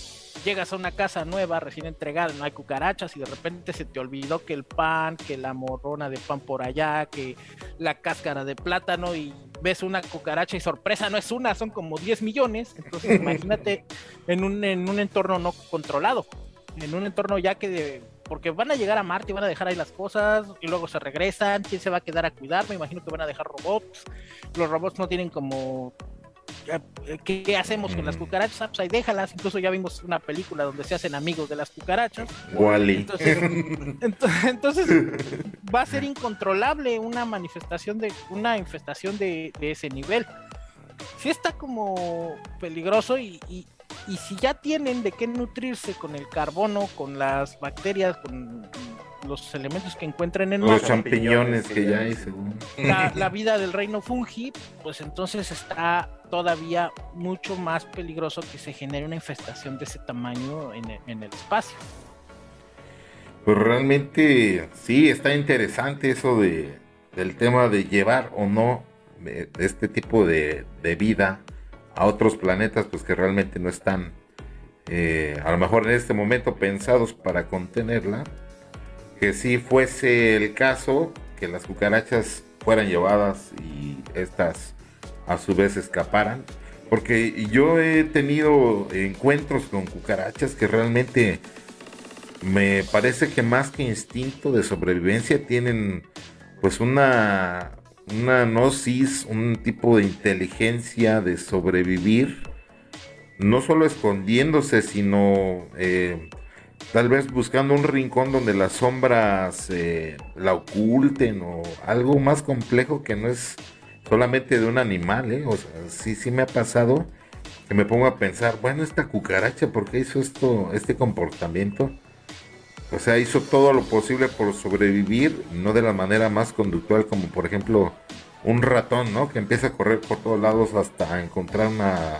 llegas a una casa nueva, recién entregada, no hay cucarachas y de repente se te olvidó que el pan, que la morrona de pan por allá, que la cáscara de plátano y ves una cucaracha y sorpresa, no es una, son como 10 millones, entonces imagínate en un, en un entorno no controlado, en un entorno ya que de porque van a llegar a Marte y van a dejar ahí las cosas y luego se regresan. ¿Quién se va a quedar a cuidar? Me imagino que van a dejar robots. Los robots no tienen como. Eh, ¿Qué hacemos con las mm. cucarachas? Ah, pues ahí déjalas. Incluso ya vimos una película donde se hacen amigos de las cucarachas. Wally. Entonces, va a ser incontrolable una manifestación de una infestación de, ese nivel. Sí está como peligroso y, y si ya tienen de qué nutrirse con el carbono, con las bacterias, con los elementos que encuentren en los champiñones que ya hay la, vida del reino fungi, pues entonces está todavía mucho más peligroso que se genere una infestación de ese tamaño en el, espacio. Pues realmente sí, está interesante eso de, del tema de llevar o no este tipo de, de vida a otros planetas pues que realmente no están eh, a lo mejor en este momento pensados para contenerla que si fuese el caso que las cucarachas fueran llevadas y estas a su vez escaparan. Porque yo he tenido encuentros con cucarachas que realmente me parece que más que instinto de sobrevivencia tienen pues una una gnosis, un tipo de inteligencia de sobrevivir, no solo escondiéndose, sino eh, tal vez buscando un rincón donde las sombras eh, la oculten o algo más complejo que no es solamente de un animal, ¿eh? O sea, sí, sí me ha pasado que me pongo a pensar, bueno, esta cucaracha, ¿por qué hizo esto, este comportamiento? O sea, hizo todo lo posible por sobrevivir, no de la manera más conductual como por ejemplo un ratón, ¿no? Que empieza a correr por todos lados hasta encontrar una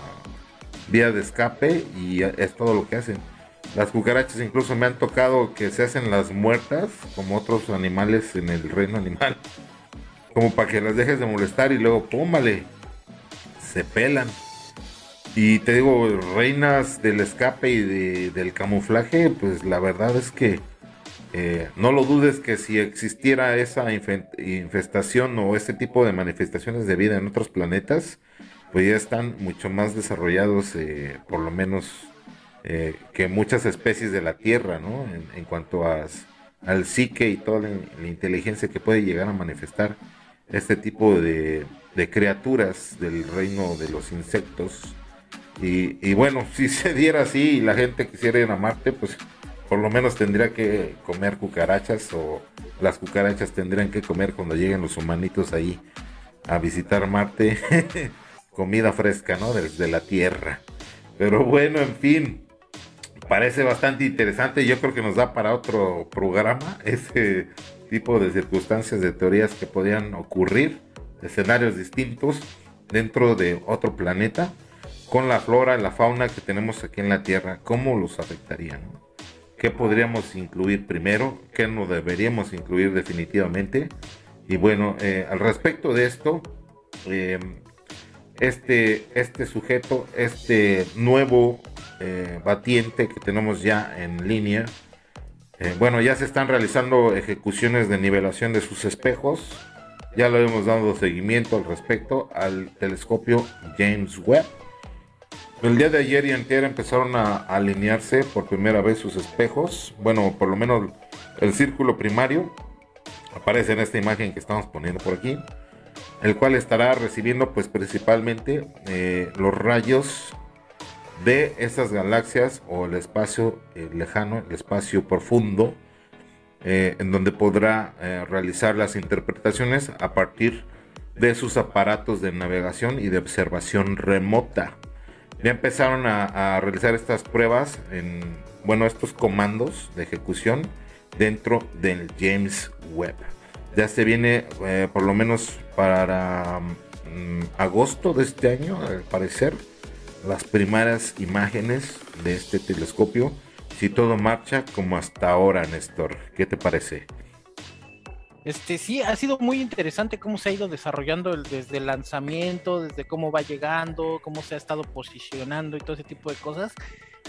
vía de escape y es todo lo que hacen. Las cucarachas incluso me han tocado que se hacen las muertas como otros animales en el reino animal. Como para que las dejes de molestar y luego pómale. Se pelan. Y te digo, reinas del escape y del camuflaje, pues la verdad es que eh, no lo dudes que si existiera esa infestación o este tipo de manifestaciones de vida en otros planetas, pues ya están mucho más desarrollados, eh, por lo menos eh, que muchas especies de la Tierra, ¿no? En, cuanto a, al psique y toda la, inteligencia que puede llegar a manifestar este tipo de, de criaturas del reino de los insectos y, bueno, si se diera así y la gente quisiera ir a Marte, pues por lo menos tendría que comer cucarachas o las cucarachas tendrían que comer cuando lleguen los humanitos ahí a visitar Marte. Comida fresca, ¿no? Desde la Tierra. Pero bueno, en fin, parece bastante interesante. Yo creo que nos da para otro programa ese tipo de circunstancias, de teorías que podrían ocurrir, escenarios distintos dentro de otro planeta con la flora, la fauna que tenemos aquí en la Tierra, ¿cómo los afectarían? ¿Qué podríamos incluir primero? ¿Qué no deberíamos incluir definitivamente? Y bueno, eh, al respecto de esto, eh, este, este sujeto, este nuevo eh, batiente que tenemos ya en línea, bueno, ya se están realizando ejecuciones de nivelación de sus espejos. Ya lo hemos dado seguimiento al respecto al telescopio James Webb. El día de ayer y anterior empezaron a alinearse por primera vez sus espejos. Bueno, por lo menos el círculo primario aparece en esta imagen que estamos poniendo por aquí, el cual estará recibiendo pues principalmente eh, los rayos de esas galaxias o el espacio eh, lejano, el espacio profundo, eh, en donde podrá realizar las interpretaciones a partir de sus aparatos de navegación y de observación remota. Ya empezaron a, realizar estas pruebas en, bueno, estos comandos de ejecución dentro del James Webb. Ya se viene, eh, por lo menos para mm, agosto de este año, al parecer, las primeras imágenes de este telescopio. Si todo marcha como hasta ahora, Néstor, ¿qué te parece? Este sí, ha sido muy interesante cómo se ha ido desarrollando desde el lanzamiento, desde cómo va llegando, cómo se ha estado posicionando y todo ese tipo de cosas.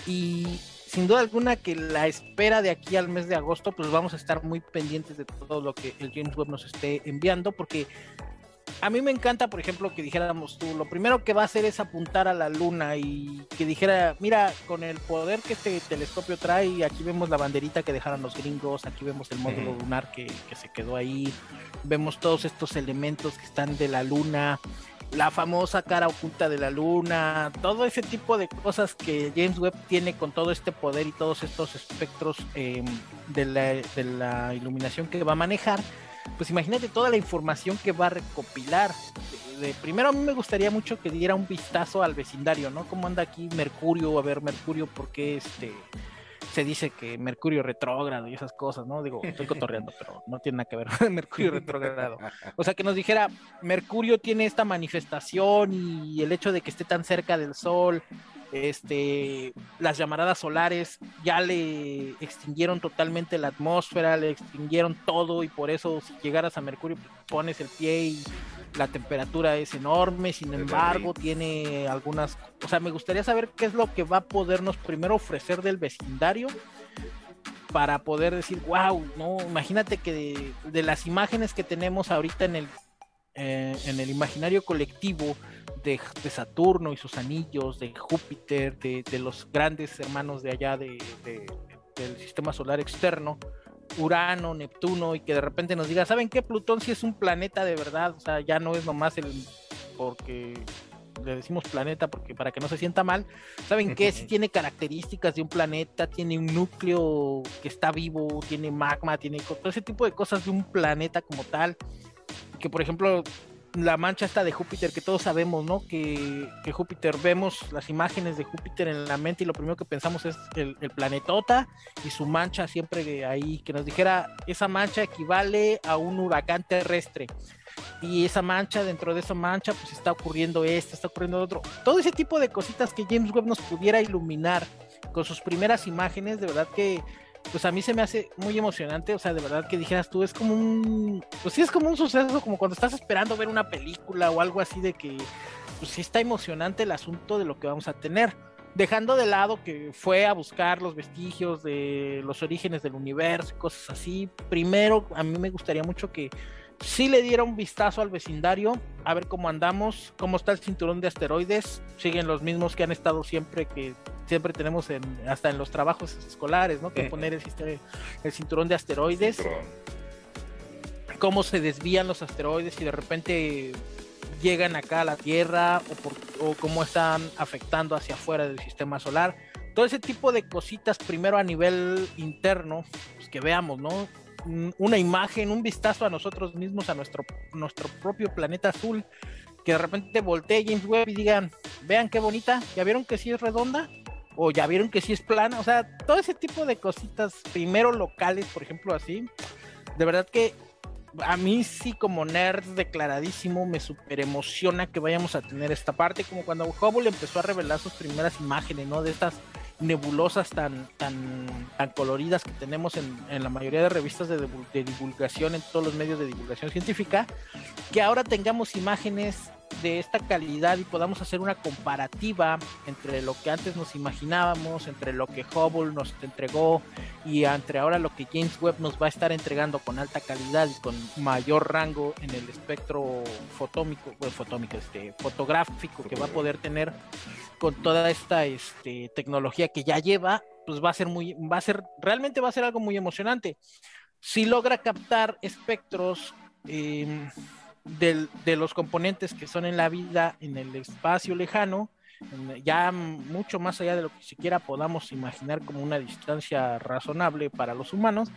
Y sin duda alguna que la espera de aquí al mes de agosto, pues vamos a estar muy pendientes de todo lo que el James Webb nos esté enviando, porque a mí me encanta, por ejemplo, que dijéramos tú, lo primero que va a hacer es apuntar a la luna y que dijera, mira, con el poder que este telescopio trae, aquí vemos la banderita que dejaron los gringos, aquí vemos el módulo lunar que, que se quedó ahí, vemos todos estos elementos que están de la luna, la famosa cara oculta de la luna, todo ese tipo de cosas que James Webb tiene con todo este poder y todos estos espectros em, de, la, iluminación que va a manejar, pues imagínate toda la información que va a recopilar. De, primero a mí me gustaría mucho que diera un vistazo al vecindario, ¿no? ¿Cómo anda aquí Mercurio? A ver, Mercurio, ¿por qué este se dice que Mercurio retrógrado y esas cosas, ¿no? Digo, estoy cotorreando, pero no tiene nada que ver Mercurio retrógrado. O sea, que nos dijera, Mercurio tiene esta manifestación y el hecho de que esté tan cerca del Sol, este, las llamaradas solares ya le extinguieron totalmente la atmósfera, le extinguieron todo y por eso si llegaras a Mercurio pues, pones el pie y la temperatura es enorme, sin embargo, tiene algunas, o sea, me gustaría saber qué es lo que va a podernos primero ofrecer del vecindario para poder decir, wow, no, imagínate que de, las imágenes que tenemos ahorita en el, eh, en el imaginario colectivo de, Saturno y sus anillos, de Júpiter, de, los grandes hermanos de allá de, del sistema solar externo, Urano, Neptuno y que de repente nos diga, ¿saben qué? Plutón sí es un planeta de verdad, o sea, ya no es nomás el porque le decimos planeta porque para que no se sienta mal, ¿saben qué? Sí tiene características de un planeta, tiene un núcleo que está vivo, tiene magma, tiene todo ese tipo de cosas de un planeta como tal, que por ejemplo la mancha está de Júpiter, que todos sabemos, ¿no? Que, Júpiter, vemos las imágenes de Júpiter en la mente y lo primero que pensamos es el, planetota y su mancha siempre ahí, que nos dijera, esa mancha equivale a un huracán terrestre. Y esa mancha, dentro de esa mancha, pues está ocurriendo esto, está ocurriendo otro. Todo ese tipo de cositas que James Webb nos pudiera iluminar con sus primeras imágenes, de verdad que pues a mí se me hace muy emocionante, o sea, de verdad que dijeras tú, es como un, pues sí es como un suceso, como cuando estás esperando ver una película o algo así de que, pues sí está emocionante el asunto de lo que vamos a tener. Dejando de lado que fue a buscar los vestigios de los orígenes del universo y cosas así, primero a mí me gustaría mucho que sí le diera un vistazo al vecindario, a ver cómo andamos, cómo está el cinturón de asteroides, siguen los mismos que han estado siempre, que siempre tenemos en, hasta en los trabajos escolares, ¿no? Que poner el, el cinturón de asteroides, cómo se desvían los asteroides y de repente llegan acá a la Tierra o, o cómo están afectando hacia afuera del sistema solar. Todo ese tipo de cositas, primero a nivel interno, pues que veamos, ¿no? Una imagen, un vistazo a nosotros mismos, a nuestro, nuestro propio planeta azul, que de repente voltee James Webb y digan, vean qué bonita, ¿ya vieron que sí es redonda? O ya vieron que sí es plana, o sea, todo ese tipo de cositas, primero locales, por ejemplo, así, de verdad que a mí sí como nerd declaradísimo me super emociona que vayamos a tener esta parte, como cuando Hubble empezó a revelar sus primeras imágenes, ¿no? De estas nebulosas tan, tan, tan coloridas que tenemos en, en la mayoría de revistas de, de, divulgación, en todos los medios de divulgación científica, que ahora tengamos imágenes de esta calidad y podamos hacer una comparativa entre lo que antes nos imaginábamos, entre lo que Hubble nos entregó y entre ahora lo que James Webb nos va a estar entregando con alta calidad y con mayor rango en el espectro fotómico, fotómico, este, fotográfico que va a poder tener con toda esta este, tecnología que ya lleva, pues va a ser muy, va a ser, realmente va a ser algo muy emocionante. Si logra captar espectros eh, de los componentes que son en la vida en el espacio lejano, ya mucho más allá de lo que siquiera podamos imaginar como una distancia razonable para los humanos,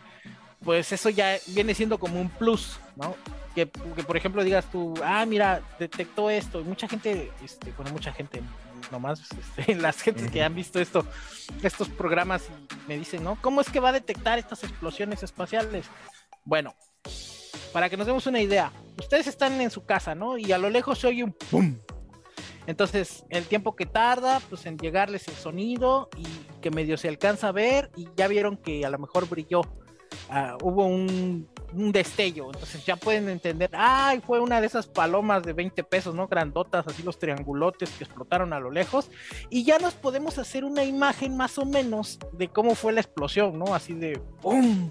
pues eso ya viene siendo como un plus, ¿no? Que, por ejemplo digas tú, ah, mira, detectó esto, y mucha gente, este, bueno, mucha gente, nomás este, las gentes que han visto esto, estos programas me dicen, ¿no? ¿Cómo es que va a detectar estas explosiones espaciales? Bueno, para que nos demos una idea, ustedes están en su casa, ¿no? Y a lo lejos se oye un ¡pum! Entonces, el tiempo que tarda, pues en llegarles el sonido y que medio se alcanza a ver y ya vieron que a lo mejor brilló. Ah, hubo un, destello, entonces ya pueden entender, ay, fue una de esas palomas de 20 pesos, ¿no? Grandotas, así los triangulotes que explotaron a lo lejos, y ya nos podemos hacer una imagen más o menos de cómo fue la explosión, ¿no? Así de ¡pum!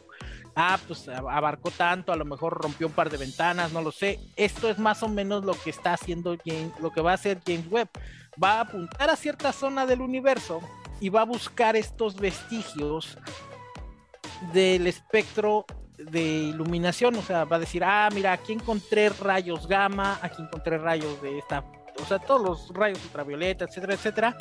Ah, pues abarcó tanto, a lo mejor rompió un par de ventanas, no lo sé. Esto es más o menos lo que está haciendo James, lo que va a hacer James Webb. Va a apuntar a cierta zona del universo y va a buscar estos vestigios del espectro de iluminación, o sea, va a decir, ah, mira, aquí encontré rayos gamma, aquí encontré rayos de esta, o sea, todos los rayos ultravioleta, etcétera, etcétera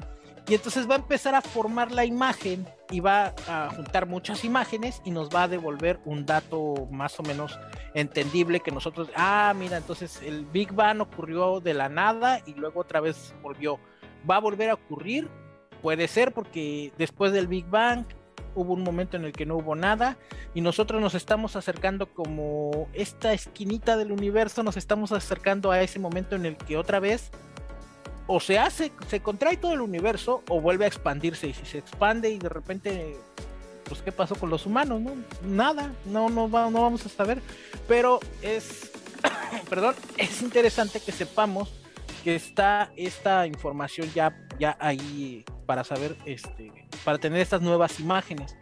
y entonces va a empezar a formar la imagen y va a juntar muchas imágenes y nos va a devolver un dato más o menos entendible que nosotros, ah, mira, entonces el Big Bang ocurrió de la nada y luego otra vez volvió. ¿Va a volver a ocurrir? Puede ser porque después del Big Bang hubo un momento en el que no hubo nada y nosotros nos estamos acercando como esta esquinita del universo, nos estamos acercando a ese momento en el que otra vez o se hace, se contrae todo el universo o vuelve a expandirse. Y si se expande y de repente, pues, ¿qué pasó con los humanos? No? Nada, no, no, no vamos a saber. Pero es, perdón, es interesante que sepamos que está esta información ya, ya ahí para saber, este, para tener estas nuevas imágenes.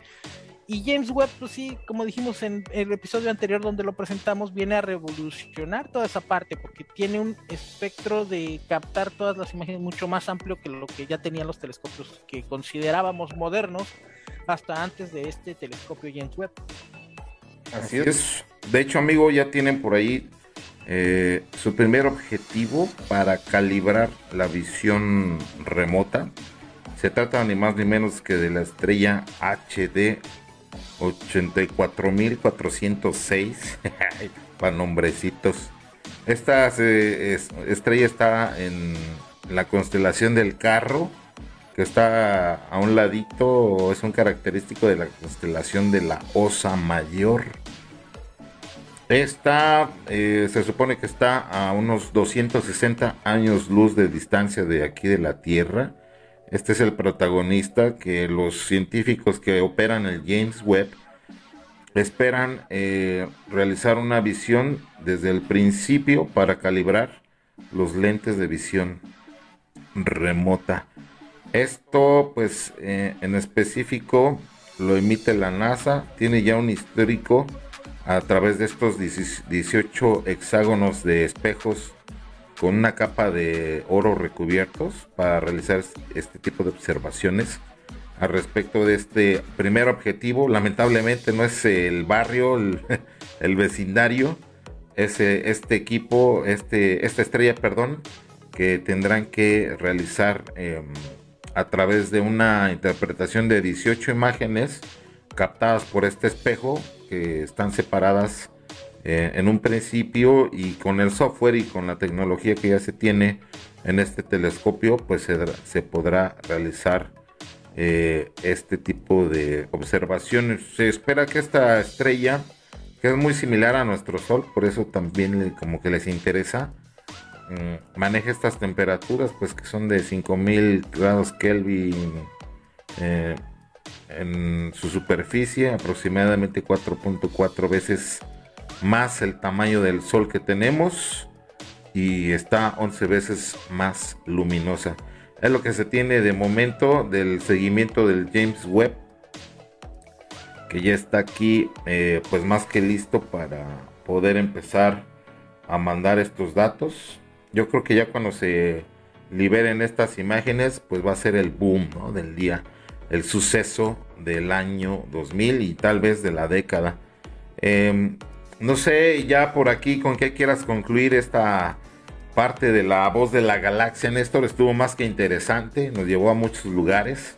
Y James Webb, pues sí, como dijimos en el episodio anterior donde lo presentamos, viene a revolucionar toda esa parte porque tiene un espectro de captar todas las imágenes mucho más amplio que lo que ya tenían los telescopios que considerábamos modernos hasta antes de este telescopio James Webb. Así es. De hecho, amigo, ya tienen por ahí eh, su primer objetivo para calibrar la visión remota. Se trata ni más ni menos que de la estrella HD 84.406 para nombrecitos. Esta estrella está en la constelación del carro, que está a un ladito, es un característico de la constelación de la Osa Mayor. Esta eh, se supone que está a unos 260 años luz de distancia de aquí de la Tierra este es el protagonista que los científicos que operan el James Webb esperan eh, realizar una visión desde el principio para calibrar los lentes de visión remota. Esto, pues, eh, en específico lo emite la NASA. Tiene ya un histórico a través de estos 18 hexágonos de espejos con una capa de oro recubiertos para realizar este tipo de observaciones al respecto de este primer objetivo. Lamentablemente no es el barrio, el, vecindario, es este equipo, este, esta estrella, perdón, que tendrán que realizar em, a través de una interpretación de 18 imágenes captadas por este espejo que están separadas eh, en un principio y con el software y con la tecnología que ya se tiene en este telescopio, pues se, podrá realizar eh, este tipo de observaciones. Se espera que esta estrella, que es muy similar a nuestro Sol, por eso también como que les interesa, maneje estas temperaturas, pues que son de 5000 grados Kelvin Eh, en su superficie, aproximadamente 4.4 veces más el tamaño del Sol que tenemos y está 11 veces más luminosa. Es lo que se tiene de momento del seguimiento del James Webb, que ya está aquí eh, pues más que listo para poder empezar a mandar estos datos. Yo creo que ya cuando se liberen estas imágenes, pues va a ser el boom del día, el suceso del año 2000 y tal vez de la década. Em, no sé ya por aquí con qué quieras concluir esta parte de la voz de la galaxia, Néstor. Estuvo más que interesante, nos llevó a muchos lugares.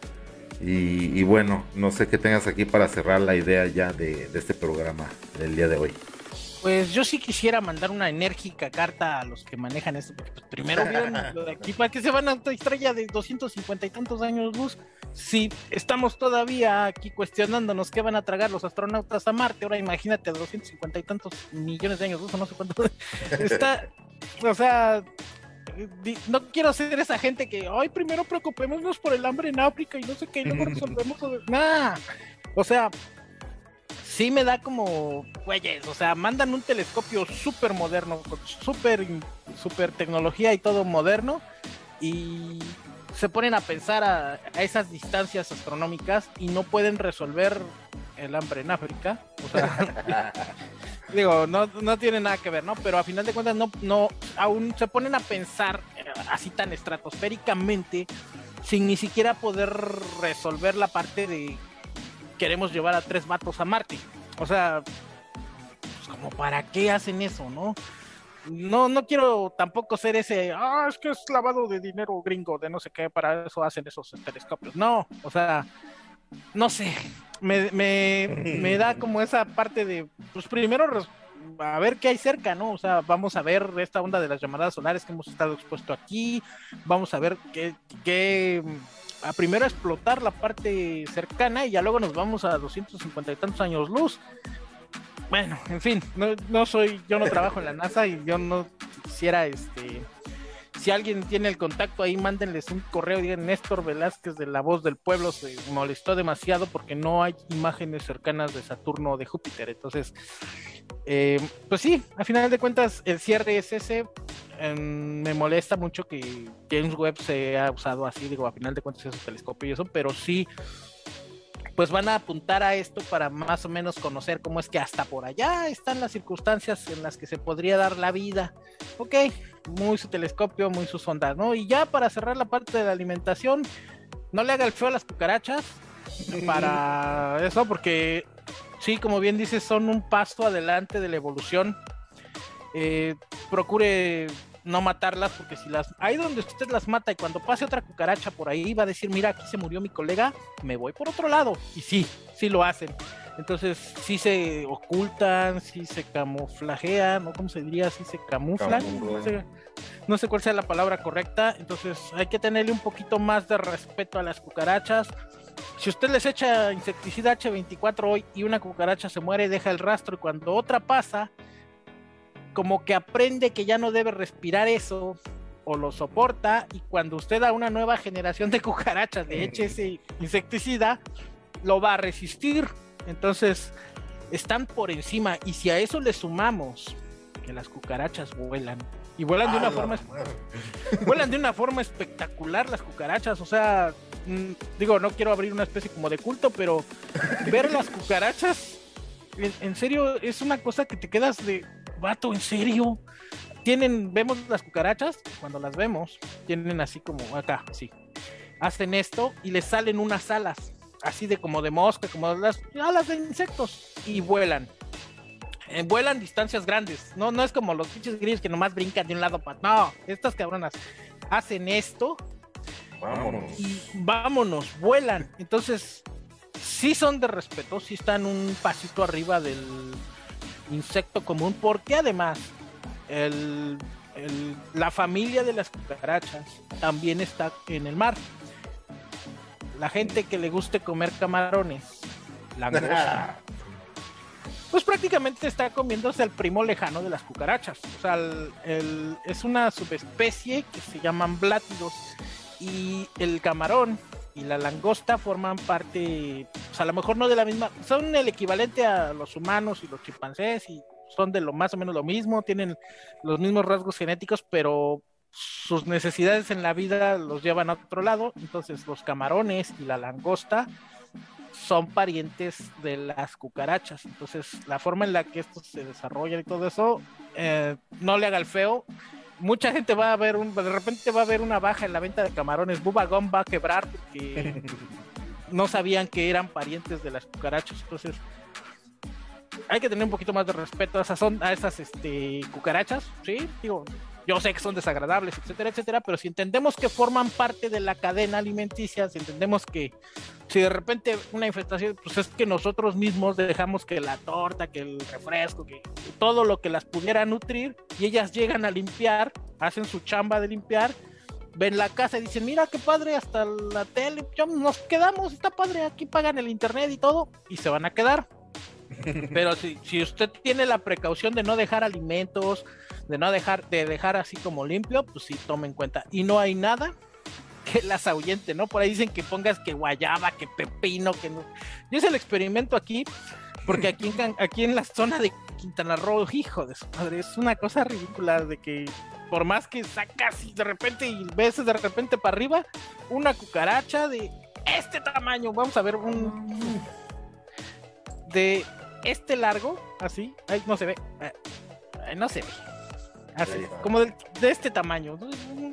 Y, bueno, no sé qué tengas aquí para cerrar la idea ya de, de este programa del día de hoy. Pues yo sí quisiera mandar una enérgica carta a los que manejan esto, porque pues, primero vieron lo de aquí, ¿para qué se van a otra estrella de 250 y tantos años luz? Si estamos todavía aquí cuestionándonos qué van a tragar los astronautas a Marte, ahora imagínate a 250 y tantos millones de años luz, o no sé cuánto. Está, o sea, no quiero ser esa gente que, ay, primero preocupémonos por el hambre en África y no sé qué, y luego resolvemos. Nada. O sea, sí me da como, güeyes, o sea, mandan un telescopio súper moderno, con súper super tecnología y todo moderno, y se ponen a pensar a, esas distancias astronómicas y no pueden resolver el hambre en África. O sea, digo, no, no tiene nada que ver, ¿no? Pero a final de cuentas no, no, aún se ponen a pensar eh, así tan estratosféricamente sin ni siquiera poder resolver la parte de queremos llevar a tres vatos a Marte. O sea, pues como para qué hacen eso, ¿no? No, no quiero tampoco ser ese, ah, es que es lavado de dinero gringo, de no sé qué, para eso hacen esos telescopios. No, o sea, no sé, me, me, me da como esa parte de, pues primero a ver qué hay cerca, ¿no? O sea, vamos a ver esta onda de las llamadas solares que hemos estado expuesto aquí, vamos a ver qué, qué a primero explotar la parte cercana y ya luego nos vamos a 250 y tantos años luz. Bueno, en fin, no, soy, yo no trabajo en la NASA y yo no quisiera, este, si alguien tiene el contacto ahí, mándenles un correo, digan Néstor Velázquez de La Voz del Pueblo se molestó demasiado porque no hay imágenes cercanas de Saturno o de Júpiter. Entonces, eh, pues sí, a final de cuentas, el cierre es ese me molesta mucho que James Webb se ha usado así, digo, a final de cuentas es un telescopio y eso, pero sí, pues van a apuntar a esto para más o menos conocer cómo es que hasta por allá están las circunstancias en las que se podría dar la vida. Ok, muy su telescopio, muy sus ondas, ¿no? Y ya para cerrar la parte de la alimentación, no le haga el feo a las cucarachas para eso, porque sí, como bien dices, son un paso adelante de la evolución. Eh, procure no matarlas, porque si las, ahí donde usted las mata y cuando pase otra cucaracha por ahí va a decir, mira, aquí se murió mi colega, me voy por otro lado. Y sí, sí lo hacen. Entonces, sí se ocultan, sí se camuflajean, ¿no? ¿Cómo se diría? Sí se camuflan. No sé, cuál sea la palabra correcta. Entonces, hay que tenerle un poquito más de respeto a las cucarachas. Si usted les echa insecticida H24 hoy y una cucaracha se muere, deja el rastro y cuando otra pasa, como que aprende que ya no debe respirar eso o lo soporta y cuando usted a una nueva generación de cucarachas le eche ese insecticida, lo va a resistir. Entonces, están por encima y si a eso le sumamos que las cucarachas vuelan y vuelan de una forma vuelan de una forma espectacular las cucarachas, o sea, mm, digo, no quiero abrir una especie como de culto, pero ver las cucarachas en serio es una cosa que te quedas de vato, ¿en serio? Tienen, vemos las cucarachas, cuando las vemos, tienen así como acá, sí. Hacen esto y les salen unas alas, así de como de mosca, como las alas de insectos, y vuelan. Eh, vuelan distancias grandes, no, no es como los pinches grillos que nomás brincan de un lado para. No, estas cabronas hacen esto. Vámonos. Y vámonos, vuelan. Entonces, sí son de respeto, sí están un pasito arriba del, insecto común, porque además la familia de las cucarachas también está en el mar. La gente que le guste comer camarones, langosta, pues prácticamente está comiéndose al primo lejano de las cucarachas. O sea, es una subespecie que se llaman blátidos y el camarón y la langosta forman parte, pues a lo mejor no de la misma, son el equivalente a los humanos y los chimpancés y son de lo más o menos lo mismo, tienen los mismos rasgos genéticos, pero sus necesidades en la vida los llevan a otro lado. Entonces los camarones y la langosta son parientes de las cucarachas. Entonces la forma en la que estos se desarrollan y todo eso, eh, no le haga el feo. Mucha gente va a ver, un, de repente va a haber una baja en la venta de camarones. Bubba Gum va a quebrar porque no sabían que eran parientes de las cucarachas. Entonces hay que tener un poquito más de respeto a esas, son, a esas este, cucarachas, ¿sí? Digo, yo sé que son desagradables, etcétera, etcétera, pero si entendemos que forman parte de la cadena alimenticia, si entendemos que si de repente una infestación, pues es que nosotros mismos dejamos que la torta, que el refresco, que todo lo que las pudiera nutrir, y ellas llegan a limpiar, hacen su chamba de limpiar, ven la casa y dicen, mira qué padre, hasta la tele, nos quedamos, está padre, aquí pagan el internet y todo, y se van a quedar. Pero si, si usted tiene la precaución de no dejar alimentos, de no dejar, de dejar así como limpio, pues sí, tome en cuenta. Y no hay nada que las ahuyente, ¿no? Por ahí dicen que pongas que guayaba, que pepino, que no. Yo hice el experimento aquí, porque aquí en, aquí en la zona de Quintana Roo, hijo de su madre, es una cosa ridícula de que por más que sacas y de repente y ves de repente para arriba, una cucaracha de este tamaño, vamos a ver un de este largo, así, ahí no se ve, eh, no se ve, Así, como de, este tamaño,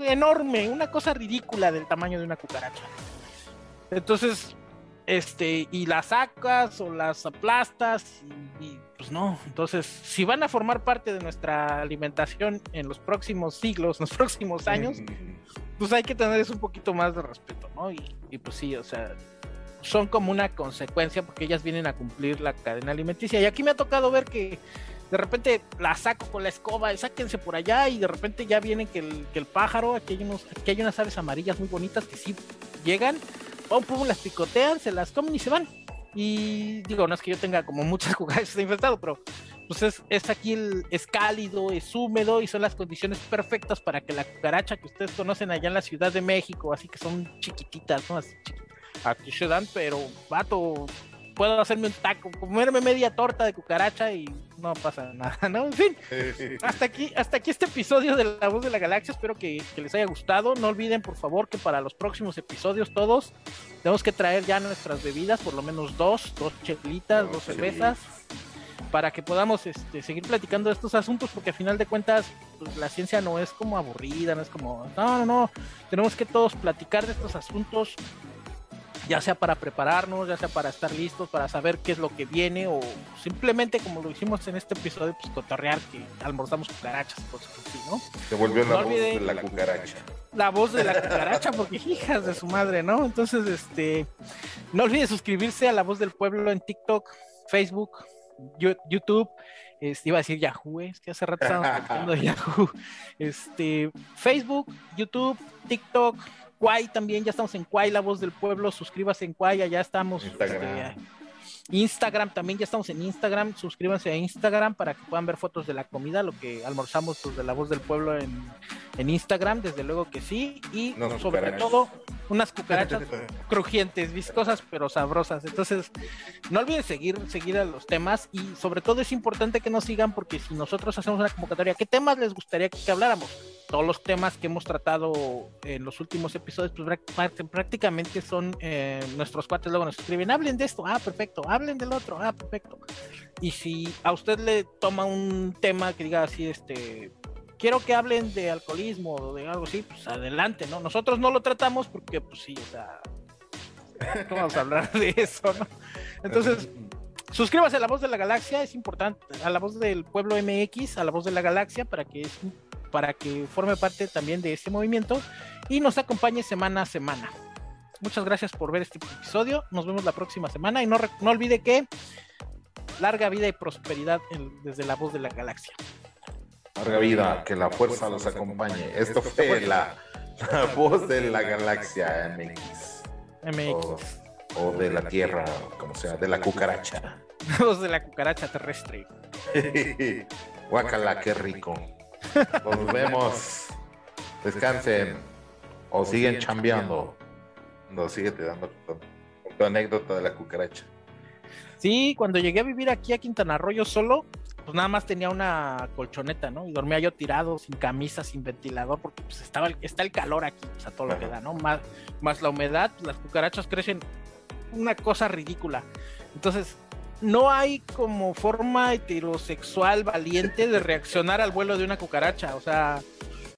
enorme, una cosa ridícula del tamaño de una cucaracha. Entonces, este, y las sacas o las aplastas, y, pues no. Entonces, si van a formar parte de nuestra alimentación en los próximos siglos, en los próximos años, pues hay que tener un poquito más de respeto, ¿no? Y, y pues sí, o sea, son como una consecuencia porque ellas vienen a cumplir la cadena alimenticia. Y aquí me ha tocado ver que de repente la saco con la escoba y sáquense por allá y de repente ya vienen que el, que el pájaro, aquí hay, unos, aquí hay unas aves amarillas muy bonitas que sí llegan, pum, pum, las picotean, se las comen y se van. Y digo, no es que yo tenga como muchas cucarachas infectado, pero pues es, es aquí el, es cálido, es húmedo y son las condiciones perfectas para que la cucaracha que ustedes conocen allá en la Ciudad de México, así que son chiquititas, ¿no? Así Aquí se dan, pero vato, puedo hacerme un taco, comerme media torta de cucaracha y no pasa nada, ¿no? En fin, hasta aquí, hasta aquí este episodio de La Voz de la Galaxia. Espero que, les haya gustado. No olviden, por favor, que para los próximos episodios, todos tenemos que traer ya nuestras bebidas, por lo menos dos, dos chelitas, dos cervezas, para que podamos este, seguir platicando de estos asuntos, porque a final de cuentas, pues, la ciencia no es como aburrida, no es como, no, no, no, tenemos que todos platicar de estos asuntos ya sea para prepararnos, ya sea para estar listos, para saber qué es lo que viene, o simplemente como lo hicimos en este episodio, pues cotorrear que almorzamos cucarachas, cosas así, ¿no? Se volvió la voz de la cucaracha. La voz de la cucaracha, porque hijas de su madre, ¿no? Entonces, este, no olvide suscribirse a La Voz del Pueblo en TikTok, Facebook, YouTube, este, iba a decir Yahoo, es que hace rato estábamos hablando de Yahoo, este, Facebook, YouTube, TikTok, Kwai también, ya estamos en Kwai, la voz del pueblo, suscríbase en Kwai, ya estamos. Instagram. Este, Instagram también, ya estamos en Instagram, suscríbanse a Instagram para que puedan ver fotos de la comida, lo que almorzamos pues, de la voz del pueblo en, en Instagram, desde luego que sí, y sobre todo unas cucarachas crujientes, viscosas pero sabrosas. Entonces, no olviden seguir, seguir a los temas y sobre todo es importante que nos sigan porque si nosotros hacemos una convocatoria, ¿qué temas les gustaría que habláramos? todos los temas que hemos tratado en los últimos episodios, pues prácticamente son eh, nuestros cuates luego nos escriben, hablen de esto, ah, perfecto, hablen del otro, ah, perfecto. Y si a usted le toma un tema que diga así, este, quiero que hablen de alcoholismo o de algo así, pues adelante, ¿no? Nosotros no lo tratamos porque, pues sí, o sea, ¿cómo vamos a hablar de eso, no? Entonces, suscríbase a La Voz de la Galaxia, es importante, a La Voz del Pueblo MX, a La Voz de la Galaxia, para que es para que forme parte también de este movimiento y nos acompañe semana a semana. Muchas gracias por ver este episodio. Nos vemos la próxima semana y no, no olvide que larga vida y prosperidad desde la voz de la galaxia. Larga vida, que la fuerza los acompañe. Esto fue la, voz de la galaxia MX. MX. O, de la Tierra, como sea, de la cucaracha. Voz de la cucaracha terrestre. Guacala, qué rico. Nos vemos. Descansen o siguen chambeando. No, síguete dando con, tu anécdota de la cucaracha. Sí, cuando llegué a vivir aquí a Quintana Roo yo solo, pues nada más tenía una colchoneta, ¿no? Y dormía yo tirado, sin camisa, sin ventilador, porque pues estaba, está el calor aquí, o sea, todo lo que da, ¿no? Más, más la humedad, las cucarachas crecen una cosa ridícula. Entonces, no hay como forma heterosexual valiente de reaccionar al vuelo de una cucaracha, o sea,